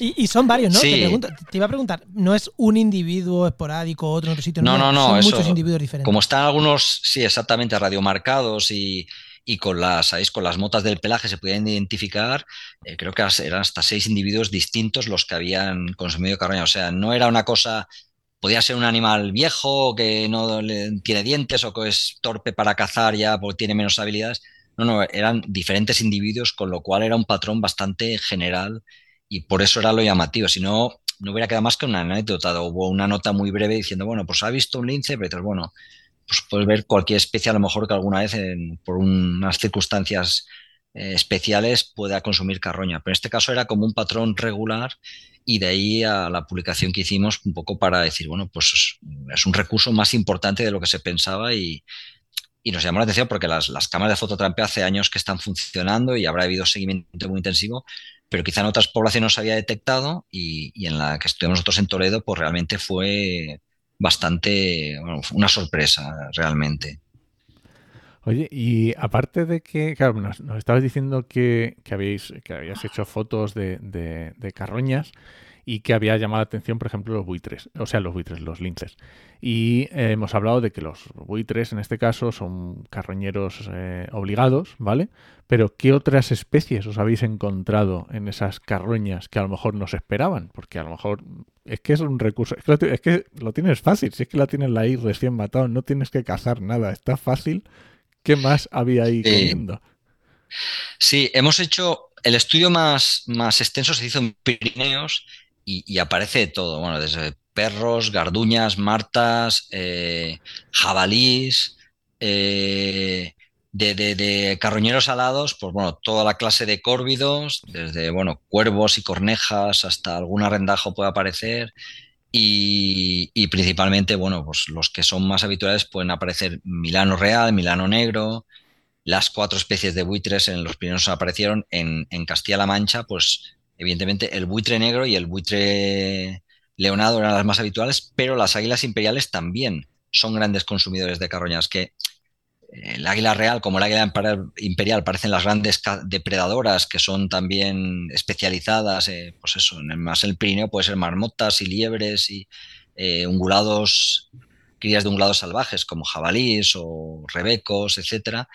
Y, son varios, ¿no? Te, iba a preguntar, ¿no es un individuo esporádico, otro en otro sitio? No, no, no. Son muchos individuos diferentes. Como están algunos, sí, exactamente, radiomarcados y, y con las, con las motas del pelaje se podían identificar, eh, creo que eran hasta seis individuos distintos los que habían consumido carroña. O sea, no era una cosa, podía ser un animal viejo que no tiene dientes o que es torpe para cazar ya porque tiene menos habilidades. No, no, eran diferentes individuos, con lo cual era un patrón bastante general y por eso era lo llamativo. Si no, no hubiera quedado más que una anécdota. Hubo una nota muy breve diciendo, bueno, pues ha visto un lince, pero bueno, pues puedes ver cualquier especie, a lo mejor que alguna vez por unas circunstancias eh, especiales pueda consumir carroña. Pero en este caso era como un patrón regular y de ahí a la publicación que hicimos un poco para decir, bueno, pues es un recurso más importante de lo que se pensaba y, y nos llamó la atención porque las, las cámaras de fototrampeo hace años que están funcionando y habrá habido seguimiento muy intensivo, pero quizá en otras poblaciones se había detectado y, en la que estuvimos nosotros en Toledo, pues realmente fue bastante, una sorpresa realmente. Oye, y aparte de que, claro, nos, estabas diciendo que, que, habéis, que habías hecho fotos de, de carroñas, y que había llamado la atención, por ejemplo, los buitres, o sea, los buitres, los linces. Y eh, hemos hablado de que los buitres, en este caso, son carroñeros eh, obligados, ¿vale? Pero ¿qué otras especies os habéis encontrado en esas carroñas que a lo mejor no se esperaban? Porque a lo mejor es que es un recurso, es que lo, tienes fácil, si es que la tienes ahí recién matado, no tienes que cazar nada, está fácil. ¿Qué más había ahí comiendo? Sí, hemos hecho, el estudio más, más extenso se hizo en Pirineos y, aparece todo, bueno, desde perros, garduñas, martas, eh, jabalís, eh, de, carroñeros alados, pues bueno, toda la clase de córvidos, desde bueno, cuervos y cornejas hasta algún arrendajo puede aparecer. Y, y, principalmente, bueno, pues los que son más habituales pueden aparecer Milano real, Milano negro, las cuatro especies de buitres en los primeros aparecieron en, en Castilla-La Mancha, pues Evidentemente, el buitre negro y el buitre leonado eran las más habituales, pero las águilas imperiales también son grandes consumidores de carroñas, que eh, el águila real como el águila imperial parecen las grandes depredadoras que son también especializadas, eh, pues eso, en el, más el Pirineo puede ser marmotas y liebres y eh, ungulados, crías de ungulados salvajes como jabalís o rebecos, etcétera,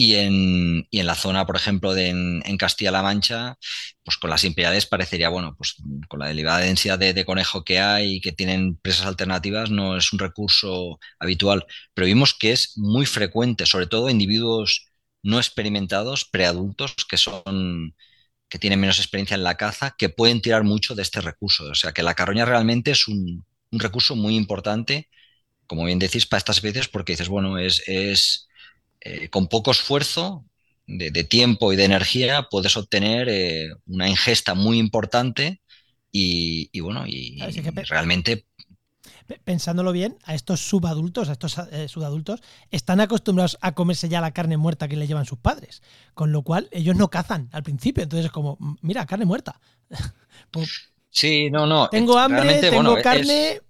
y en, y en, la zona, por ejemplo, de en, Castilla-La Mancha, pues con las imperiales parecería, bueno, pues con la elevada densidad de, conejo que hay y que tienen presas alternativas, no es un recurso habitual. Pero vimos que es muy frecuente, sobre todo individuos no experimentados, preadultos, que son que tienen menos experiencia en la caza, que pueden tirar mucho de este recurso. O sea que la carroña realmente es un, recurso muy importante, como bien decís, para estas especies, porque dices, bueno, es, es eh, con poco esfuerzo de, tiempo y de energía puedes obtener eh, una ingesta muy importante y, bueno, y, realmente pensándolo bien, a estos subadultos, a estos eh, subadultos, están acostumbrados a comerse ya la carne muerta que le llevan sus padres. Con lo cual, ellos no cazan al principio. Entonces es como, mira, carne muerta. Pues sí, no, no. Tengo hambre, tengo carne.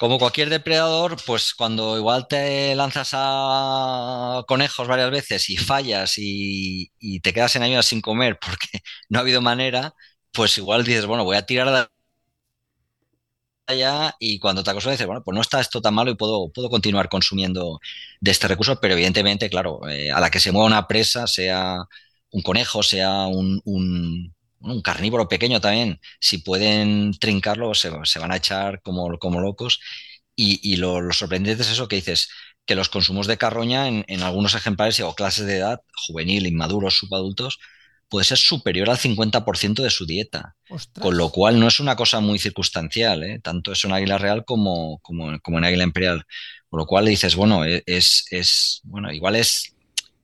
Como cualquier depredador, pues cuando igual te lanzas a conejos varias veces y fallas y, te quedas en ayuda sin comer porque no ha habido manera, pues igual dices, bueno, voy a tirar de allá y cuando te acostumbras dices, bueno, pues no está esto tan malo y puedo, puedo continuar consumiendo de este recurso, pero evidentemente, claro, eh, a la que se mueva una presa, sea un conejo, sea un, un, carnívoro pequeño también, si pueden trincarlo, se, van a echar como, como locos. Y, lo, sorprendente es eso que dices, que los consumos de carroña en, algunos ejemplares o clases de edad, juvenil, inmaduros, subadultos, puede ser superior al 50% de su dieta. Con lo cual no es una cosa muy circunstancial, ¿eh? tanto es un águila real como, como, como en águila imperial. Con lo cual dices, bueno, e, es, es, bueno, igual es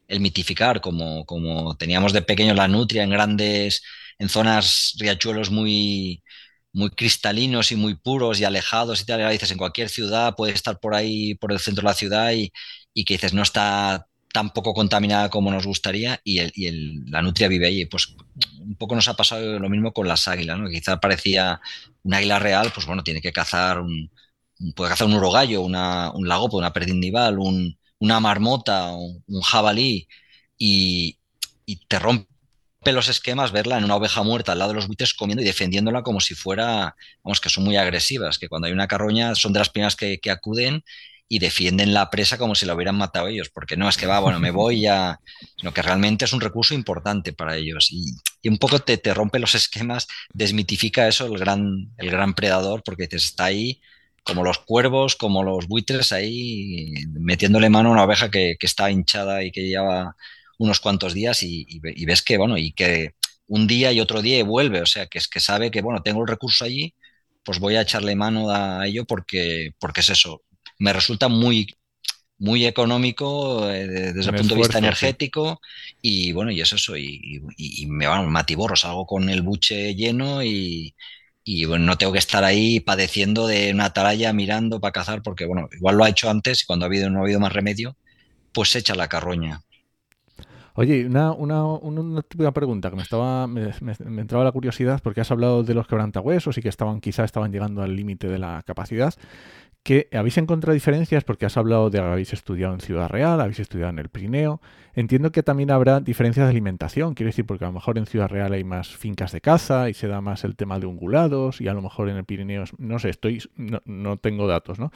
el mitificar, como, como teníamos de pequeño la nutria en grandes, en zonas riachuelos muy, muy cristalinos y muy puros y alejados y tal, y dices, en cualquier ciudad puede estar por ahí, por el centro de la ciudad y, y que dices, no está tan poco contaminada como nos gustaría y, el, y el, la nutria vive allí. Pues un poco nos ha pasado lo mismo con las águilas, ¿no? Quizá parecía un águila real, pues bueno, tiene que cazar un, puede cazar un urogallo, una, un lagopo, una perdindival, un, una marmota, un, un jabalí y, y, te rompe los esquemas verla en una oveja muerta al lado de los buitres comiendo y defendiéndola como si fuera, vamos, que son muy agresivas, que cuando hay una carroña son de las primeras que, acuden y defienden la presa como si la hubieran matado ellos, porque no es que va, bueno, me voy ya, sino que realmente es un recurso importante para ellos. Y, un poco te, te, rompe los esquemas, desmitifica eso el gran, el gran predador, porque te está ahí como los cuervos, como los buitres ahí metiéndole mano a una oveja que, que está hinchada y que lleva unos cuantos días y, y, ves que, bueno, y que un día y otro día vuelve, o sea, que es que sabe que, bueno, tengo el recurso allí, pues voy a echarle mano a ello porque, porque es eso. Me resulta muy, muy económico eh, desde el punto de vista energético y bueno, y es eso, y, y me van matiborros, salgo con el buche lleno y, y bueno, no tengo que estar ahí padeciendo de una atalaya mirando para cazar, porque bueno, igual lo ha hecho antes y cuando ha habido, no ha habido más remedio, pues se echa la carroña. Oye, una, una, una, pregunta que me estaba me, entraba la curiosidad porque has hablado de los quebrantahuesos y que estaban quizá estaban llegando al límite de la capacidad que habéis encontrado diferencias porque has hablado de habéis estudiado en Ciudad Real, habéis estudiado en el Pirineo. Entiendo que también habrá diferencias de alimentación, quiero decir, porque a lo mejor en Ciudad Real hay más fincas de caza y se da más el tema de ungulados y a lo mejor en el Pirineo, no sé, estoy, no, tengo datos, ¿no?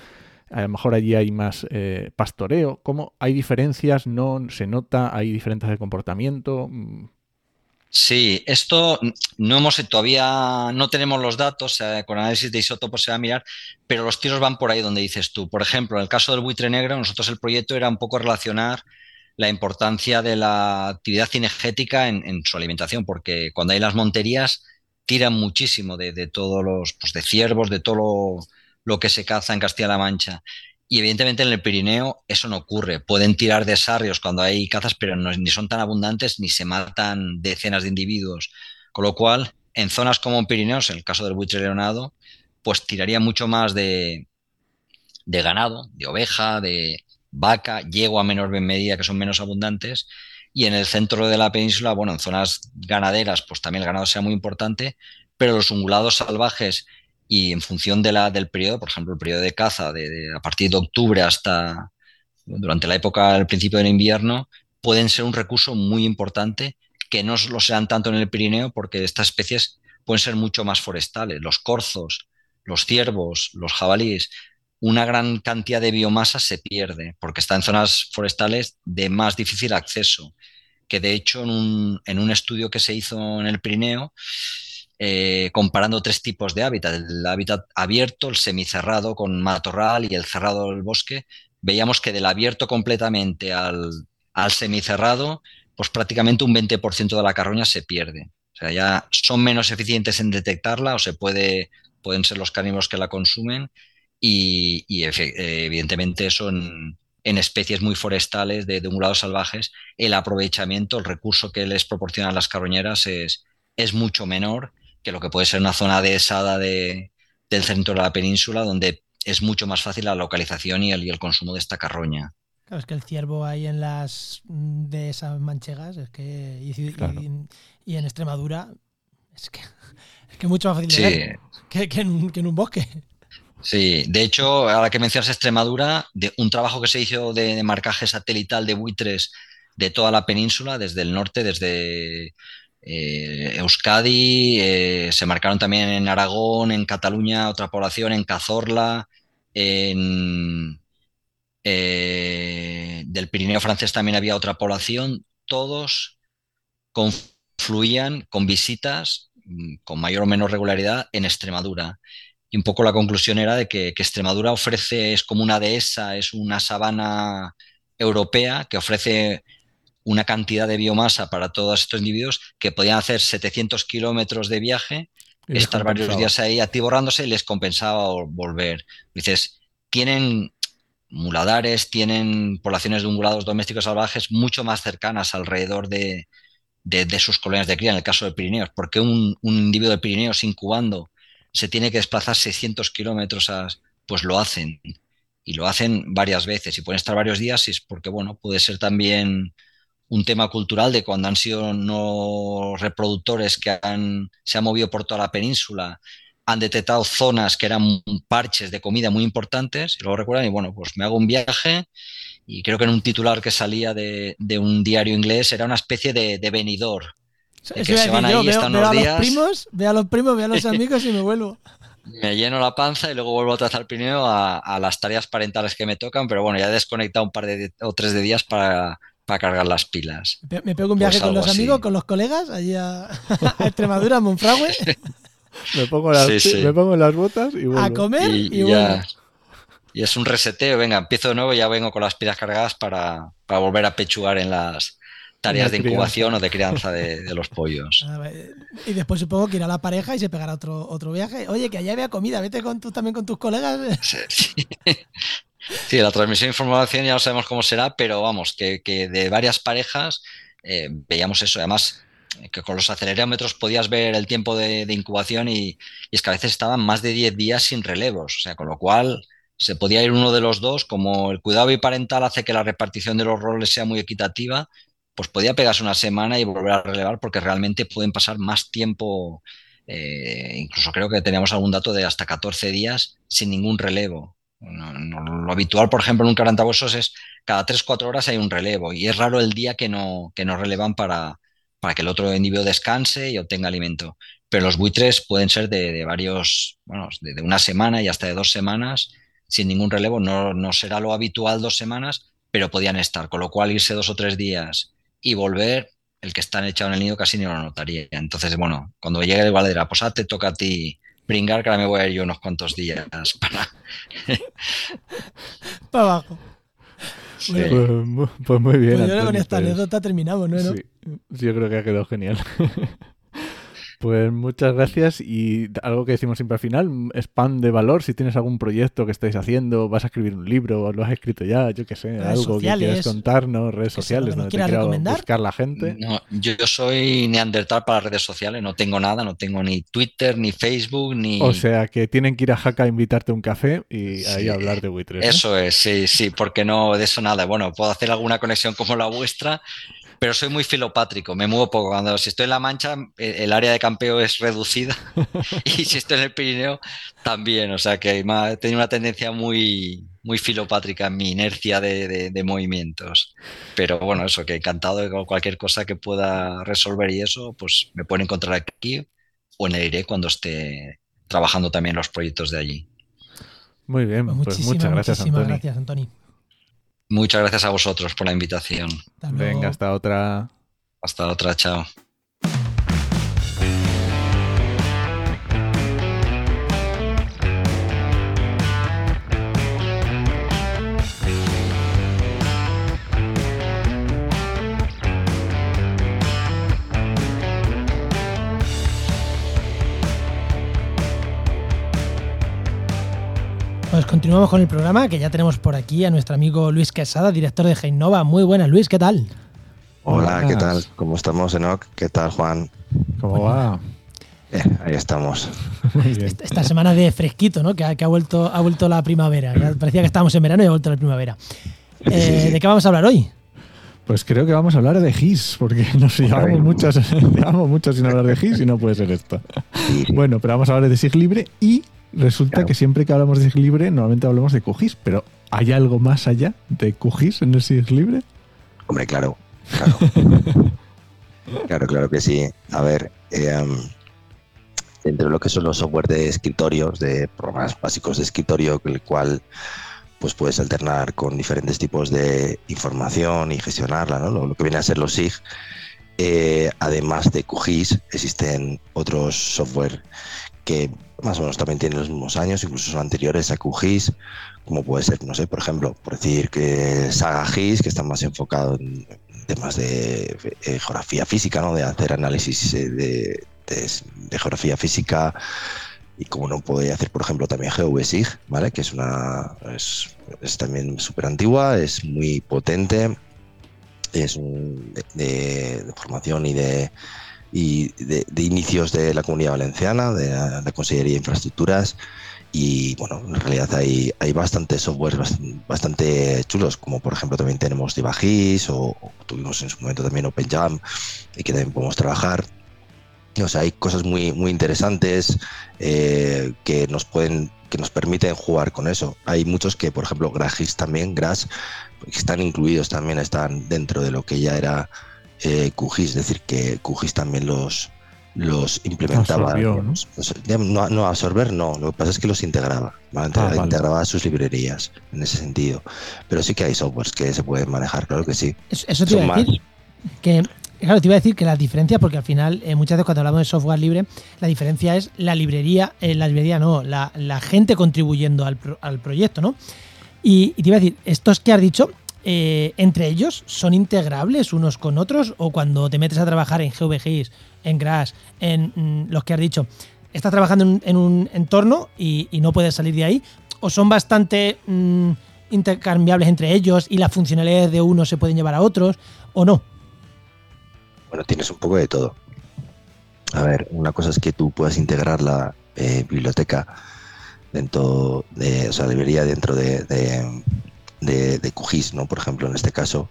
A lo mejor allí hay más eh, pastoreo. ¿Cómo hay diferencias? ¿No se nota? ¿Hay diferencias de comportamiento? Sí, esto no hemos todavía no tenemos los datos, con análisis de isótopos se va a mirar, pero los tiros van por ahí donde dices tú. Por ejemplo, en el caso del buitre negro, nosotros el proyecto era un poco relacionar la importancia de la actividad cinegética en, su alimentación, porque cuando hay las monterías tiran muchísimo de, todos los, pues de ciervos, de todo lo, lo que se caza en Castilla-La Mancha. Y evidentemente en el Pirineo eso no ocurre. Pueden tirar de sarrios cuando hay cazas, pero ni son tan abundantes ni se matan decenas de individuos. Con lo cual, en zonas como Pirineos, en el caso del buitre leonado, pues tiraría mucho más de, de ganado, de oveja, de vaca, yegua a menor medida, que son menos abundantes. Y en el centro de la península, bueno, en zonas ganaderas, pues también el ganado sea muy importante, pero los ungulados salvajes y en función de la, del periodo, por ejemplo, el periodo de caza, de, a partir de octubre hasta durante la época del principio del invierno, pueden ser un recurso muy importante que no lo sean tanto en el Pirineo porque estas especies pueden ser mucho más forestales. Los corzos, los ciervos, los jabalíes, una gran cantidad de biomasa se pierde porque está en zonas forestales de más difícil acceso. Que de hecho en un, en un estudio que se hizo en el Pirineo, eh, comparando tres tipos de hábitat, el hábitat abierto, el semicerrado con matorral y el cerrado del bosque, veíamos que del abierto completamente al, semicerrado, pues prácticamente un 20% de la carroña se pierde. O sea, ya son menos eficientes en detectarla o se puede, pueden ser los carnívoros que la consumen y, evidentemente eso en, especies muy forestales de, de ungulados salvajes, el aprovechamiento, el recurso que les proporcionan las carroñeras es mucho menor que lo que puede ser una zona dehesada de, del centro de la península, donde es mucho más fácil la localización y el, y el consumo de esta carroña. Claro, es que el ciervo ahí en las de esas manchegas, es que y, en Extremadura, es que es que mucho más fácil de ver que, en, un bosque. Sí, de hecho, ahora que mencionas Extremadura, de un trabajo que se hizo de, marcaje satelital de buitres de toda la península, desde el norte, desde eh, Euskadi, eh, se marcaron también en Aragón, en Cataluña, otra población, en Cazorla, en, eh, del Pirineo francés también había otra población, todos confluían con visitas mm, con mayor o menor regularidad en Extremadura. Y un poco la conclusión era de que, Extremadura ofrece, es como una dehesa, es una sabana europea que ofrece una cantidad de biomasa para todos estos individuos que podían hacer 700 kilómetros de viaje, estar varios días ahí atiborrándose y les compensaba volver. Dices, tienen muladares, tienen poblaciones de ungulados domésticos salvajes mucho más cercanas alrededor de, sus colonias de cría, en el caso de Pirineos. porque un, un individuo de Pirineos incubando se tiene que desplazar 600 kilómetros, pues lo hacen. Y lo hacen varias veces y pueden estar varios días, y es porque, bueno, puede ser también un tema cultural de cuando han sido no reproductores que han, se han movido por toda la península, han detectado zonas que eran parches de comida muy importantes y luego recuerdan y bueno, pues me hago un viaje y creo que en un titular que salía de, un diario inglés era una especie de, de venidor que se van ahí, veo, están unos a días. Los primos, veo a los primos, veo a los amigos y me vuelvo. Me lleno la panza y luego vuelvo otra vez al Pirineo a, las tareas parentales que me tocan, pero bueno, ya he desconectado un par de o tres de días para, para cargar las pilas. Me pego un viaje pues con los amigos, con los colegas, allí a, Extremadura, a Monfragüe. me, pongo las, me pongo las botas y vuelvo. A comer y, y, y es un reseteo, venga, empiezo de nuevo y ya vengo con las pilas cargadas para, para volver a pechugar en las, tareas de incubación o de crianza de, los pollos. y después supongo que irá la pareja y se pegará otro, otro viaje. Oye, que allá había comida, vete con tú también con tus colegas. Sí, la transmisión de información ya no sabemos cómo será, pero vamos, que, de varias parejas eh, veíamos eso. Además, que con los acelerómetros podías ver el tiempo de, incubación y, y, es que a veces estaban más de 10 días sin relevos. O sea, con lo cual se podía ir uno de los dos, como el cuidado biparental hace que la repartición de los roles sea muy equitativa, pues podía pegarse una semana y volver a relevar porque realmente pueden pasar más tiempo, eh, incluso creo que teníamos algún dato de hasta 14 días sin ningún relevo. Lo habitual, por ejemplo, en un carantabuesos es cada 3-4 horas hay un relevo y es raro el día que no, que no relevan para, para que el otro individuo descanse y obtenga alimento. Pero los buitres pueden ser de, varios, bueno, de, una semana y hasta de dos semanas sin ningún relevo. No, no será lo habitual dos semanas, pero podían estar. Con lo cual, irse dos o tres días y volver, el que está echado en el nido casi ni lo notaría. Entonces, bueno, cuando llegue el dirá, pues ahora te toca a ti brincar, que ahora me voy a ir yo unos cuantos días para... para abajo. Pues, pues, muy bien. Pues yo creo que con esta pues anécdota terminamos, ¿no? Sí, yo creo que ha quedado genial. Pues muchas gracias y algo que decimos siempre al final, spam de valor, si tienes algún proyecto que estáis haciendo, vas a escribir un libro, lo has escrito ya, yo qué sé, algo que quieras contarnos, redes sociales donde te quiera buscar la gente. No, yo, soy neandertal para redes sociales, no tengo nada, no tengo ni Twitter, ni Facebook, ni... O sea, que tienen que ir a Jaca a invitarte a un café y ahí hablar de Buitres. Eso es, sí, sí, porque no de eso nada. Bueno, puedo hacer alguna conexión como la vuestra, pero soy muy filopátrico, me muevo poco. Cuando si estoy en La Mancha, eh, el área de campeo es reducida y si estoy en el Pirineo, también. O sea que he tenido una tendencia muy, muy filopátrica en mi inercia de, movimientos. Pero bueno, eso, que encantado de cualquier cosa que pueda resolver y eso, pues me pueden encontrar aquí o en el IRE cuando esté trabajando también los proyectos de allí. Muy bien, pues, pues muchas gracias, Antoni. gracias, Antoni. Muchas gracias a vosotros por la invitación. Venga, hasta otra. Hasta otra, chao. Continuamos con el programa, que ya tenemos por aquí a nuestro amigo Luis Quesada, director de Heinova. Muy buenas, Luis, ¿qué tal? Hola, ¿qué tal? ¿Cómo estamos, Enoch? ¿Qué tal, Juan? ¿Cómo va? Eh, ahí estamos. Esta, semana de fresquito, ¿no? Que ha, vuelto, ha vuelto la primavera. parecía que estábamos en verano y ha vuelto la primavera. Eh, ¿De qué vamos a hablar hoy? Pues creo que vamos a hablar de GIS, porque nos llevamos muchos, llevamos mucho sin hablar de GIS y no puede ser esto. Bueno, pero vamos a hablar de SIG libre y resulta que siempre que hablamos de SIG libre, normalmente hablamos de QGIS, pero ¿hay algo más allá de QGIS en el SIG libre? Hombre, claro. Claro, claro, que sí. A ver, eh, dentro de lo que son los software de escritorios, de programas básicos de escritorio, el cual pues puedes alternar con diferentes tipos de información y gestionarla, ¿no? lo, que viene a ser los SIG. Eh, además de QGIS, existen otros software más o menos también tienen los mismos años, incluso son anteriores a QGIS, como puede ser, no sé, por ejemplo, por decir que Saga GIS, que está más enfocado en temas de, eh, geografía física, ¿no? de hacer análisis eh, de, geografía física y como no puede hacer, por ejemplo, también GeoVSIG, ¿vale? que es una es, también súper antigua, es muy potente, es de, formación y de y de, inicios de la comunidad valenciana, de la, Consellería de Infraestructuras, y bueno, en realidad hay, hay bastantes softwares bastante, chulos, como por ejemplo también tenemos Divagis o, tuvimos en su momento también OpenJam y que también podemos trabajar. O sea, hay cosas muy, muy interesantes eh, que nos pueden que nos permiten jugar con eso. Hay muchos que, por ejemplo, Gragis también, Gras, están incluidos también, están dentro de lo que ya era eh, QGIS, es decir, que QGIS también los, los implementaba. ¿no? ¿no? absorber no, lo que pasa es que los integraba, ah, integraba sus librerías en ese sentido. Pero sí que hay softwares que se pueden manejar, claro que sí. Eso, te iba a decir. Que, claro, te iba a decir que la diferencia, porque al final, eh, muchas veces cuando hablamos de software libre, la diferencia es la librería, eh, la librería no, la, gente contribuyendo al, proyecto, ¿no? Y, y, te iba a decir, estos que has dicho, eh, entre ellos son integrables unos con otros o cuando te metes a trabajar en GVGIS, en Grass, en mm, los que has dicho, estás trabajando en, un entorno y, no puedes salir de ahí o son bastante mm, intercambiables entre ellos y las funcionalidades de unos se pueden llevar a otros o no. Bueno, tienes un poco de todo. A ver, una cosa es que tú puedas integrar la eh, biblioteca dentro de, o sea, debería dentro de, de, QGIS, ¿no? por ejemplo, en este caso.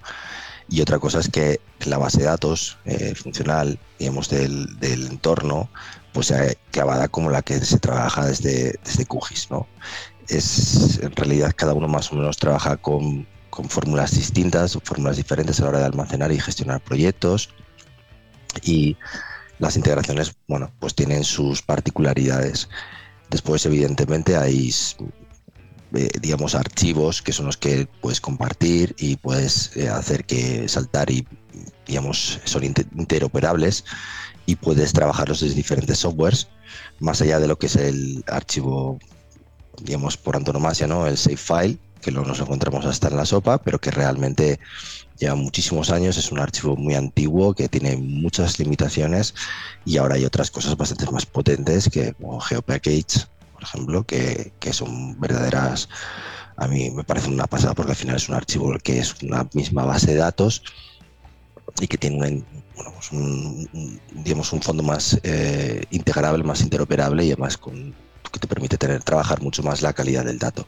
Y otra cosa es que la base de datos eh, funcional, digamos, del, entorno, pues sea clavada como la que se trabaja desde, desde QGIS. ¿no? Es, en realidad, cada uno más o menos trabaja con, con fórmulas distintas, fórmulas diferentes a la hora de almacenar y gestionar proyectos. Y las integraciones, bueno, pues tienen sus particularidades. Después, evidentemente, hay eh, digamos, archivos que son los que puedes compartir y puedes eh, hacer que saltar y, digamos, son interoperables y puedes trabajarlos desde diferentes softwares, más allá de lo que es el archivo, digamos, por antonomasia, ¿no? El save file, que no nos encontramos hasta en la sopa, pero que realmente lleva muchísimos años, es un archivo muy antiguo que tiene muchas limitaciones y ahora hay otras cosas bastante más potentes que como GeoPackage por ejemplo, que, son verdaderas, a mí me parece una pasada porque al final es un archivo que es una misma base de datos y que tiene pues un, digamos, un fondo más eh, integrable, más interoperable y además con, que te permite tener, trabajar mucho más la calidad del dato.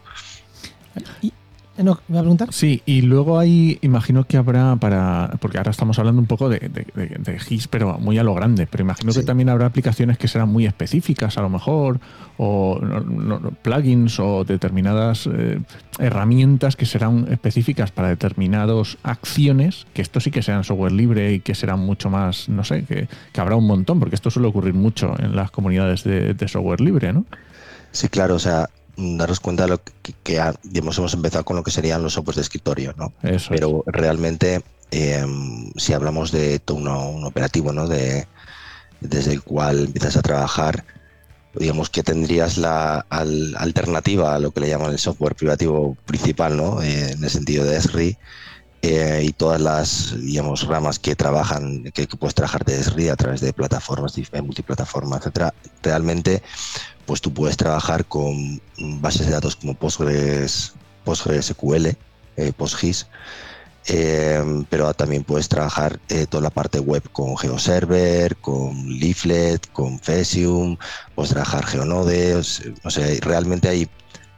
No, ¿me a preguntar? Sí, y luego hay, imagino que habrá para, porque ahora estamos hablando un poco de, de, GIS, pero muy a lo grande, pero imagino que también habrá aplicaciones que serán muy específicas a lo mejor, o plugins o determinadas eh, herramientas que serán específicas para determinadas acciones, que esto sí que sean software libre y que serán mucho más, no sé, que, habrá un montón, porque esto suele ocurrir mucho en las comunidades de, de software libre, ¿no? Sí, claro, o sea, daros cuenta de lo que, hemos empezado con lo que serían los softwares de escritorio, ¿no? Pero realmente, em, si hablamos de todo un operativo, ¿no? De, desde el cual empiezas a trabajar, digamos que tendrías la alternativa a lo que le llaman el software privativo principal, ¿no? Eh, en el sentido de ESRI. Eh, y todas las digamos ramas que trabajan que, puedes trabajar de ESRI a través de plataformas multiplataformas etcétera realmente pues tú puedes trabajar con bases de datos como Postgres, PostgreSQL, eh, PostGIS, eh, pero también puedes trabajar eh, toda la parte web con GeoServer, con Leaflet, con Fesium, puedes trabajar GeoNode, o sea, realmente hay,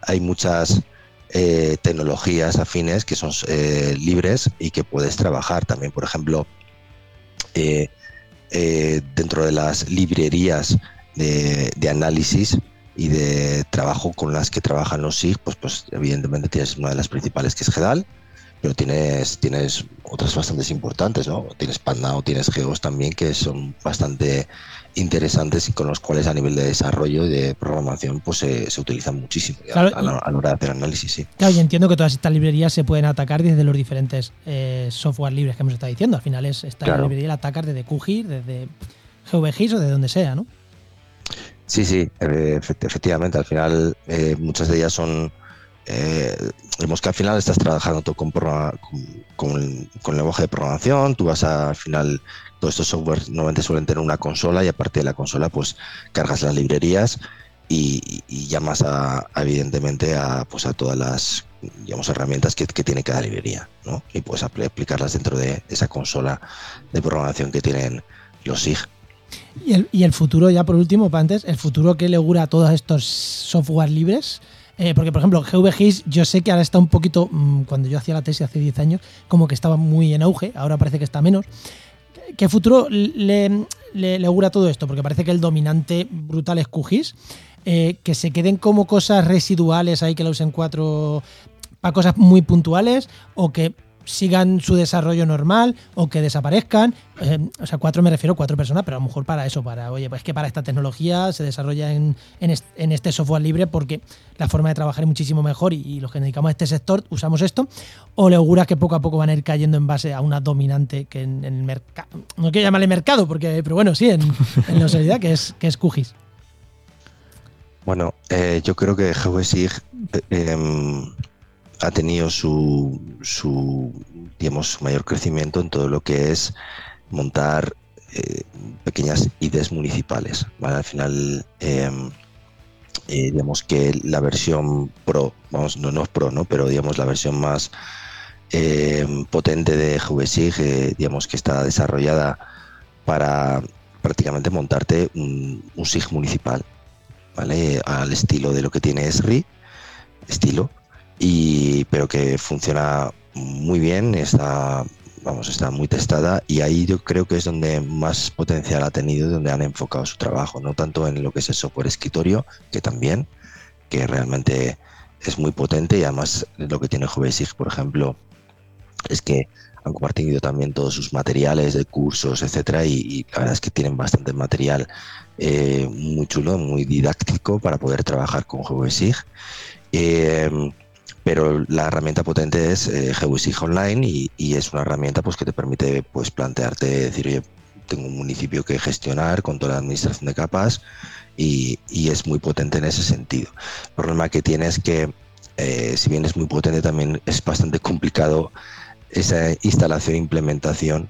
hay muchas tecnologías afines que son libres y que puedes trabajar. También, por ejemplo, dentro de las librerías de, análisis, y de trabajo con las que trabajan los SIG, pues, pues evidentemente tienes una de las principales que es GEDAL, pero tienes, tienes otras bastante importantes, ¿no? Tienes Pandao, tienes Geos también, que son bastante interesantes y con los cuales a nivel de desarrollo y de programación pues se, se utilizan muchísimo a, la, hora de hacer análisis. Sí. Claro, y entiendo que todas estas librerías se pueden atacar desde los diferentes eh, software libres que hemos estado diciendo. Al final es esta librería la atacas desde QGIS, desde GVGIS o de donde sea, ¿no? Sí, sí, efectivamente. Al final eh, muchas de ellas son eh, vemos que al final estás trabajando todo con, con, el lenguaje de programación, tú vas a, al final, todos estos software normalmente suelen tener una consola y aparte de la consola pues cargas las librerías y, llamas a, evidentemente a, pues a todas las digamos, herramientas que, tiene cada librería ¿no? y puedes aplicarlas dentro de esa consola de programación que tienen los SIG. Y el, y el futuro, ya por último, antes, el futuro que le augura a todos estos software libres, eh, porque, por ejemplo, GVGIS, yo sé que ahora está un poquito, mm, cuando yo hacía la tesis hace 10 años, como que estaba muy en auge, ahora parece que está menos. ¿Qué futuro le, le, augura todo esto? Porque parece que el dominante brutal es QGIS. Eh, que se queden como cosas residuales ahí que lo usen cuatro para cosas muy puntuales o que sigan su desarrollo normal o que desaparezcan. Eh, o sea, cuatro me refiero a cuatro personas, pero a lo mejor para eso, para, oye, pues que para esta tecnología se desarrolla en, este software libre porque la forma de trabajar es muchísimo mejor y, los que nos dedicamos a este sector usamos esto. O le auguras que poco a poco van a ir cayendo en base a una dominante que en, el mercado, no quiero llamarle mercado, porque, pero bueno, sí, en, la sociedad, que es, que es QGIS. Bueno, eh, yo creo que GWSIG eh, em, ha tenido su, digamos, mayor crecimiento en todo lo que es montar eh, pequeñas IDEs municipales. Al final, em, eh, digamos que la versión Pro, vamos, no, no es Pro, ¿no? pero digamos la versión más em, potente de GVSIG, eh, digamos que está desarrollada para prácticamente montarte un, un SIG municipal, ¿vale? Al estilo de lo que tiene ESRI, estilo, y, pero que funciona muy bien, está, vamos, está muy testada y ahí yo creo que es donde más potencial ha tenido, donde han enfocado su trabajo, no tanto en lo que es el software escritorio, que también, que realmente es muy potente y además lo que tiene Jovesig, por ejemplo, es que han compartido también todos sus materiales de cursos, etcétera, y, la verdad es que tienen bastante material eh, muy chulo, muy didáctico para poder trabajar con Jovesig. Eh, pero la herramienta potente es eh, Online y, es una herramienta pues que te permite pues plantearte decir oye tengo un municipio que gestionar con toda la administración de capas y, es muy potente en ese sentido. El problema que tiene es que eh, si bien es muy potente también es bastante complicado esa instalación e implementación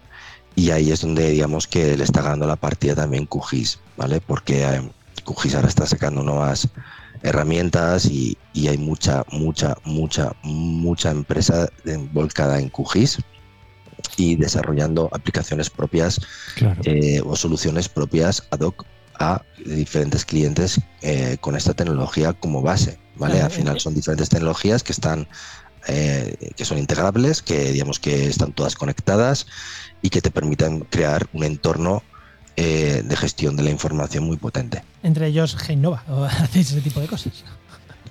y ahí es donde digamos que le está ganando la partida también QGIS, ¿vale? Porque eh, QGIS ahora está sacando nuevas herramientas y, hay mucha, mucha, mucha, mucha empresa volcada en QGIS y desarrollando aplicaciones propias eh, o soluciones propias ad hoc a diferentes clientes eh, con esta tecnología como base. ¿vale? Al final son diferentes tecnologías que están eh, que son integrables, que digamos que están todas conectadas y que te permiten crear un entorno eh, de gestión de la información muy potente. Entre ellos Genova, o hacéis ese tipo de cosas.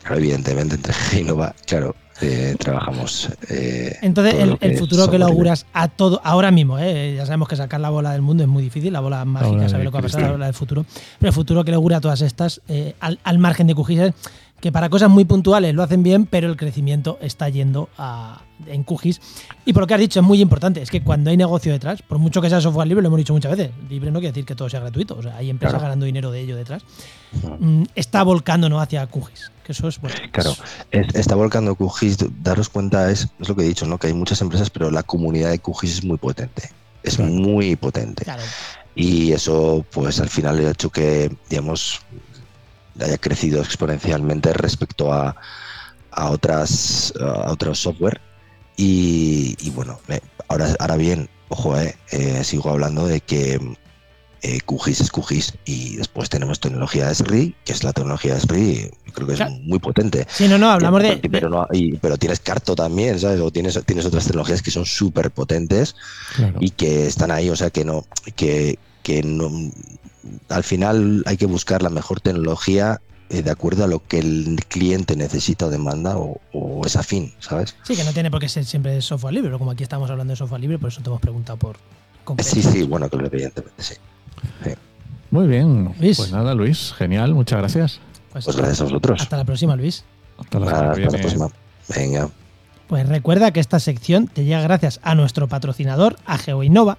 Claro, evidentemente, entre Genova, claro, eh, trabajamos. Eh, Entonces, el, futuro que lo auguras a todo, ahora mismo, ya sabemos que sacar la bola del mundo es muy difícil, la bola mágica, saber lo que va a pasar, la bola del futuro, pero el futuro que lo augura a todas estas, al, al, margen de QGIS, que para cosas muy puntuales lo hacen bien, pero el crecimiento está yendo a, en QGIS. Y por lo que has dicho, es muy importante, es que cuando hay negocio detrás, por mucho que sea software libre, lo hemos dicho muchas veces, libre no quiere decir que todo sea gratuito, o sea, hay empresas ganando dinero de ello detrás, mm, está volcándonos hacia QGIS. Que eso es bueno. Claro, está volcando QGIS, daros cuenta, es, es, lo que he dicho, ¿no? que hay muchas empresas, pero la comunidad de QGIS es muy potente, es muy potente. Y eso, pues al final ha hecho que, digamos, haya crecido exponencialmente respecto a, a otras a otros software. Y, bueno ahora ahora bien ojo eh, eh, sigo hablando de que eh, QGIS es QGIS y después tenemos tecnología SRI que es la tecnología SRI creo que es muy potente. Sí no no hablamos de pero pero tienes Carto también sabes o tienes tienes otras tecnologías que son súper potentes y que están ahí o sea que no que que no al final hay que buscar la mejor tecnología eh, de acuerdo a lo que el cliente necesita o demanda o, o es afín, ¿sabes? Sí, que no tiene por qué ser siempre software libre, pero como aquí estamos hablando de software libre, por eso te hemos preguntado por concreto. Sí, sí, bueno, claro, evidentemente sí. Muy bien. Luis. Pues nada, Luis, genial, muchas gracias. Pues, Pues gracias a vosotros. hasta la próxima, Luis. Hasta la hasta la próxima. Venga. Pues recuerda que esta sección te llega gracias a nuestro patrocinador, a GeoInnova,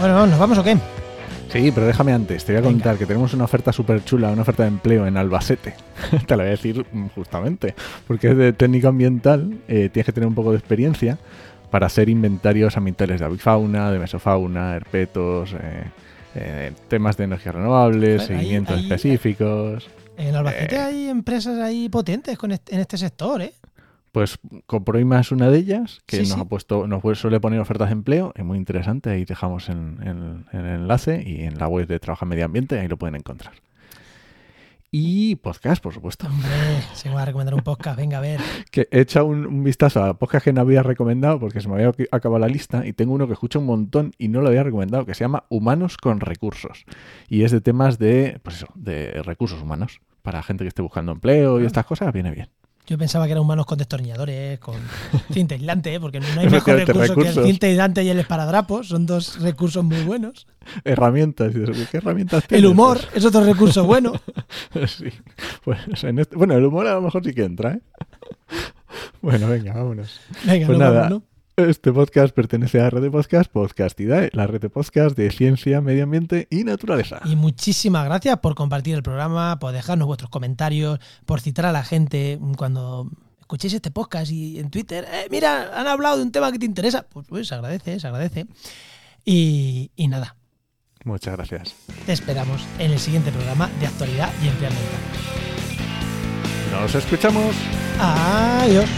Bueno, ¿nos vamos o qué? Sí, pero déjame antes, te voy a Venga. contar que tenemos una oferta súper chula, una oferta de empleo en Albacete. te la voy a decir mm, justamente, porque es de técnica ambiental, eh, tienes que tener un poco de experiencia para hacer inventarios ambientales de avifauna, de mesofauna, herpetos, eh, eh, temas de energías renovables, seguimientos ahí- específicos. En Albacete Eh. hay empresas ahí potentes con este- en este sector, ¿eh? Pues Coproima es una de ellas que Sí, nos sí. ha puesto, nos suele poner ofertas de empleo, es muy interesante, ahí dejamos en, en- en el enlace y en la web de Trabaja Medio Ambiente, ahí lo pueden encontrar. Y podcast, por supuesto. Hombre, se me va a recomendar un podcast, venga a ver. Que he echado un, un vistazo a podcast que no había recomendado porque se me había ac- acabado la lista y tengo uno que escucho un montón y no lo había recomendado, que se llama Humanos con Recursos. Y es de temas de, pues eso, de recursos humanos. Para gente que esté buscando empleo y estas cosas, viene bien. Yo pensaba que eran humanos con destornilladores, con cinta aislante, ¿eh? porque no hay mejor recurso que el cinta aislante y el esparadrapo. Son dos recursos muy buenos. Herramientas. ¿Qué herramientas El tienes? humor es otro recurso bueno. Sí. Pues en este- bueno, el humor a lo mejor sí que entra, ¿eh? Bueno, venga, vámonos. Venga, Pues nada, ¿no? Este podcast pertenece a la red de podcast Podcastidae, la red de podcast de ciencia, medio ambiente y naturaleza. Y muchísimas gracias por compartir el programa, por dejarnos vuestros comentarios, por citar a la gente cuando escuchéis este podcast y en Twitter, "Eh, mira, han hablado de un tema que te interesa. Pues, pues, se agradece, se agradece. Y, y nada, Muchas gracias. te esperamos en el siguiente programa de actualidad y empleo ambiental. Nos escuchamos. Adiós.